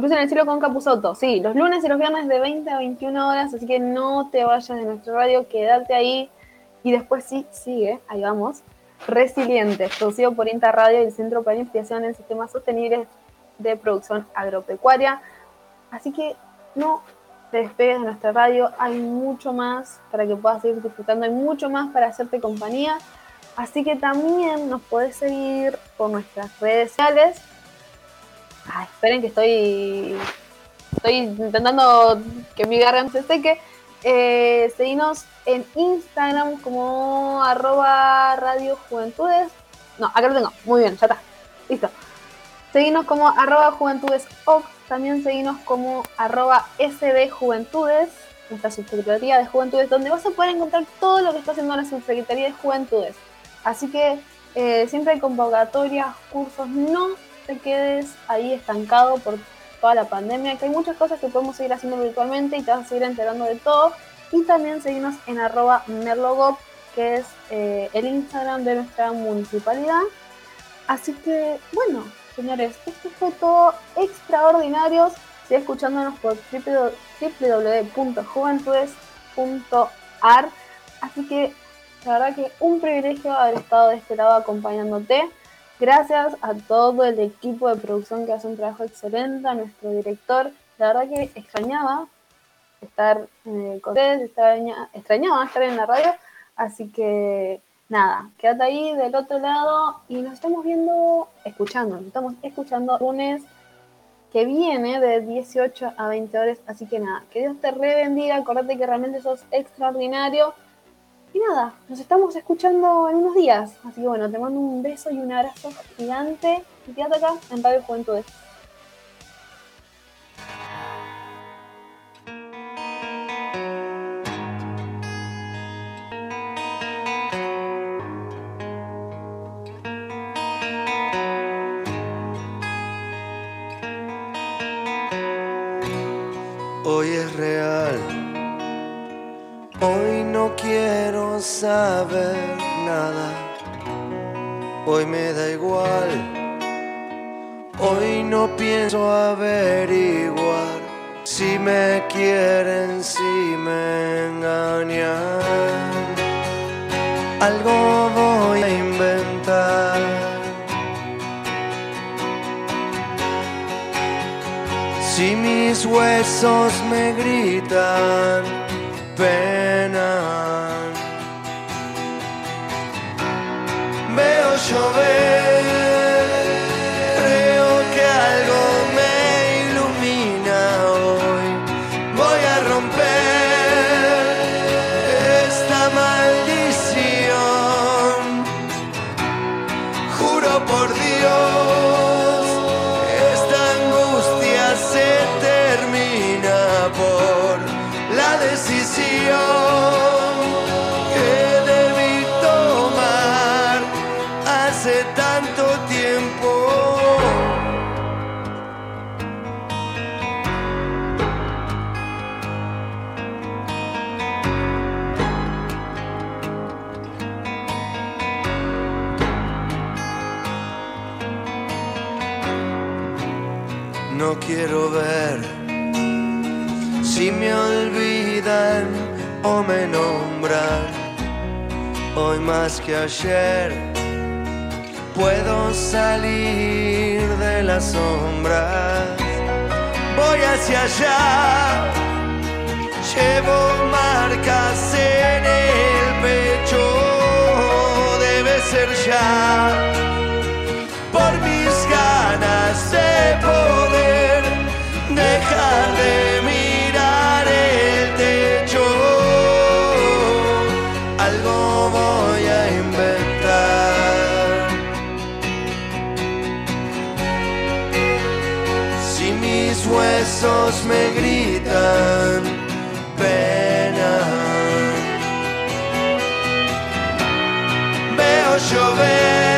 Lucy en el cielo con Capuzoto. Sí, los lunes y los viernes de 20 a 21 horas. Así que no te vayas de nuestro radio. Quédate ahí y después sí, sigue, ahí vamos, Resiliente, producido por Interradio y el Centro para Investigación en Sistemas Sostenibles de Producción Agropecuaria. Así que no te despegues de nuestra radio, hay mucho más para que puedas seguir disfrutando, hay mucho más para hacerte compañía. Así que también nos podés seguir por nuestras redes sociales. Ay, esperen que estoy, estoy intentando que mi garganta se seque. Eh, seguinos en Instagram como arroba Radio. No, acá lo tengo. Muy bien, ya está. Listo. Seguinos como arroba Juventudes También seguinos como arroba SB Juventudes, nuestra subsecretaría de Juventudes, donde vas a poder encontrar todo lo que está haciendo la subsecretaría de Juventudes. Así que eh, siempre hay convocatorias, cursos. No te quedes ahí estancado por toda la pandemia, que hay muchas cosas que podemos seguir haciendo virtualmente y te vas a seguir enterando de todo. Y también seguimos en arroba merlogop, que es eh, el Instagram de nuestra municipalidad. Así que, bueno, señores, esto fue todo extraordinarios. Sigue escuchándonos por www.juventudes.ar. Así que, la verdad que un privilegio haber estado de este lado acompañándote. Gracias a todo el equipo de producción que hace un trabajo excelente, a nuestro director. La verdad que extrañaba estar eh, con ustedes, extrañaba, estar en la radio. Así que nada, quédate ahí del otro lado y nos estamos viendo, escuchando, nos estamos escuchando lunes que viene de 18 a 20 horas. Así que nada, que Dios te re bendiga, acordate que realmente sos extraordinario y nada, nos estamos escuchando en unos días. Así que bueno, te mando un beso y un abrazo gigante. Y quédate acá en Radio Juventudes. Hoy es real Hoy no quiero saber nada, hoy me da igual. Hoy no pienso averiguar si me quieren, si me engañan. Algo voy a inventar. Si mis huesos me gritan, penan. Veo llover, Hoy más que ayer puedo salir de las sombras. Voy hacia allá, llevo marcas en el pecho. Debe ser ya por mis ganas de poder dejar de mirar me gritan, pena. Veo llover,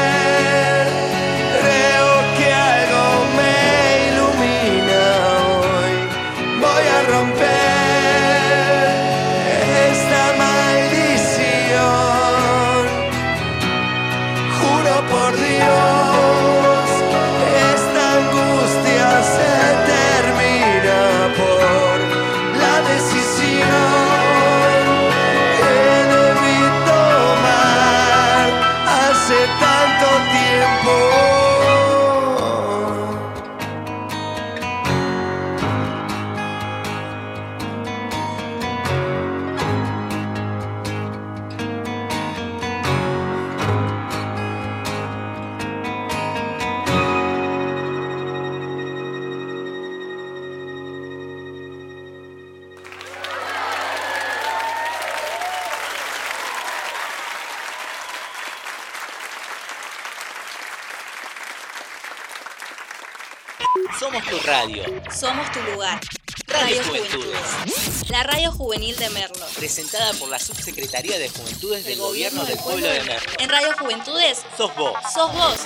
juvenil de Merlo. Presentada por la Subsecretaría de Juventudes del Gobierno del Pueblo de Merlo. En Radio Juventudes Sos vos. sos vos.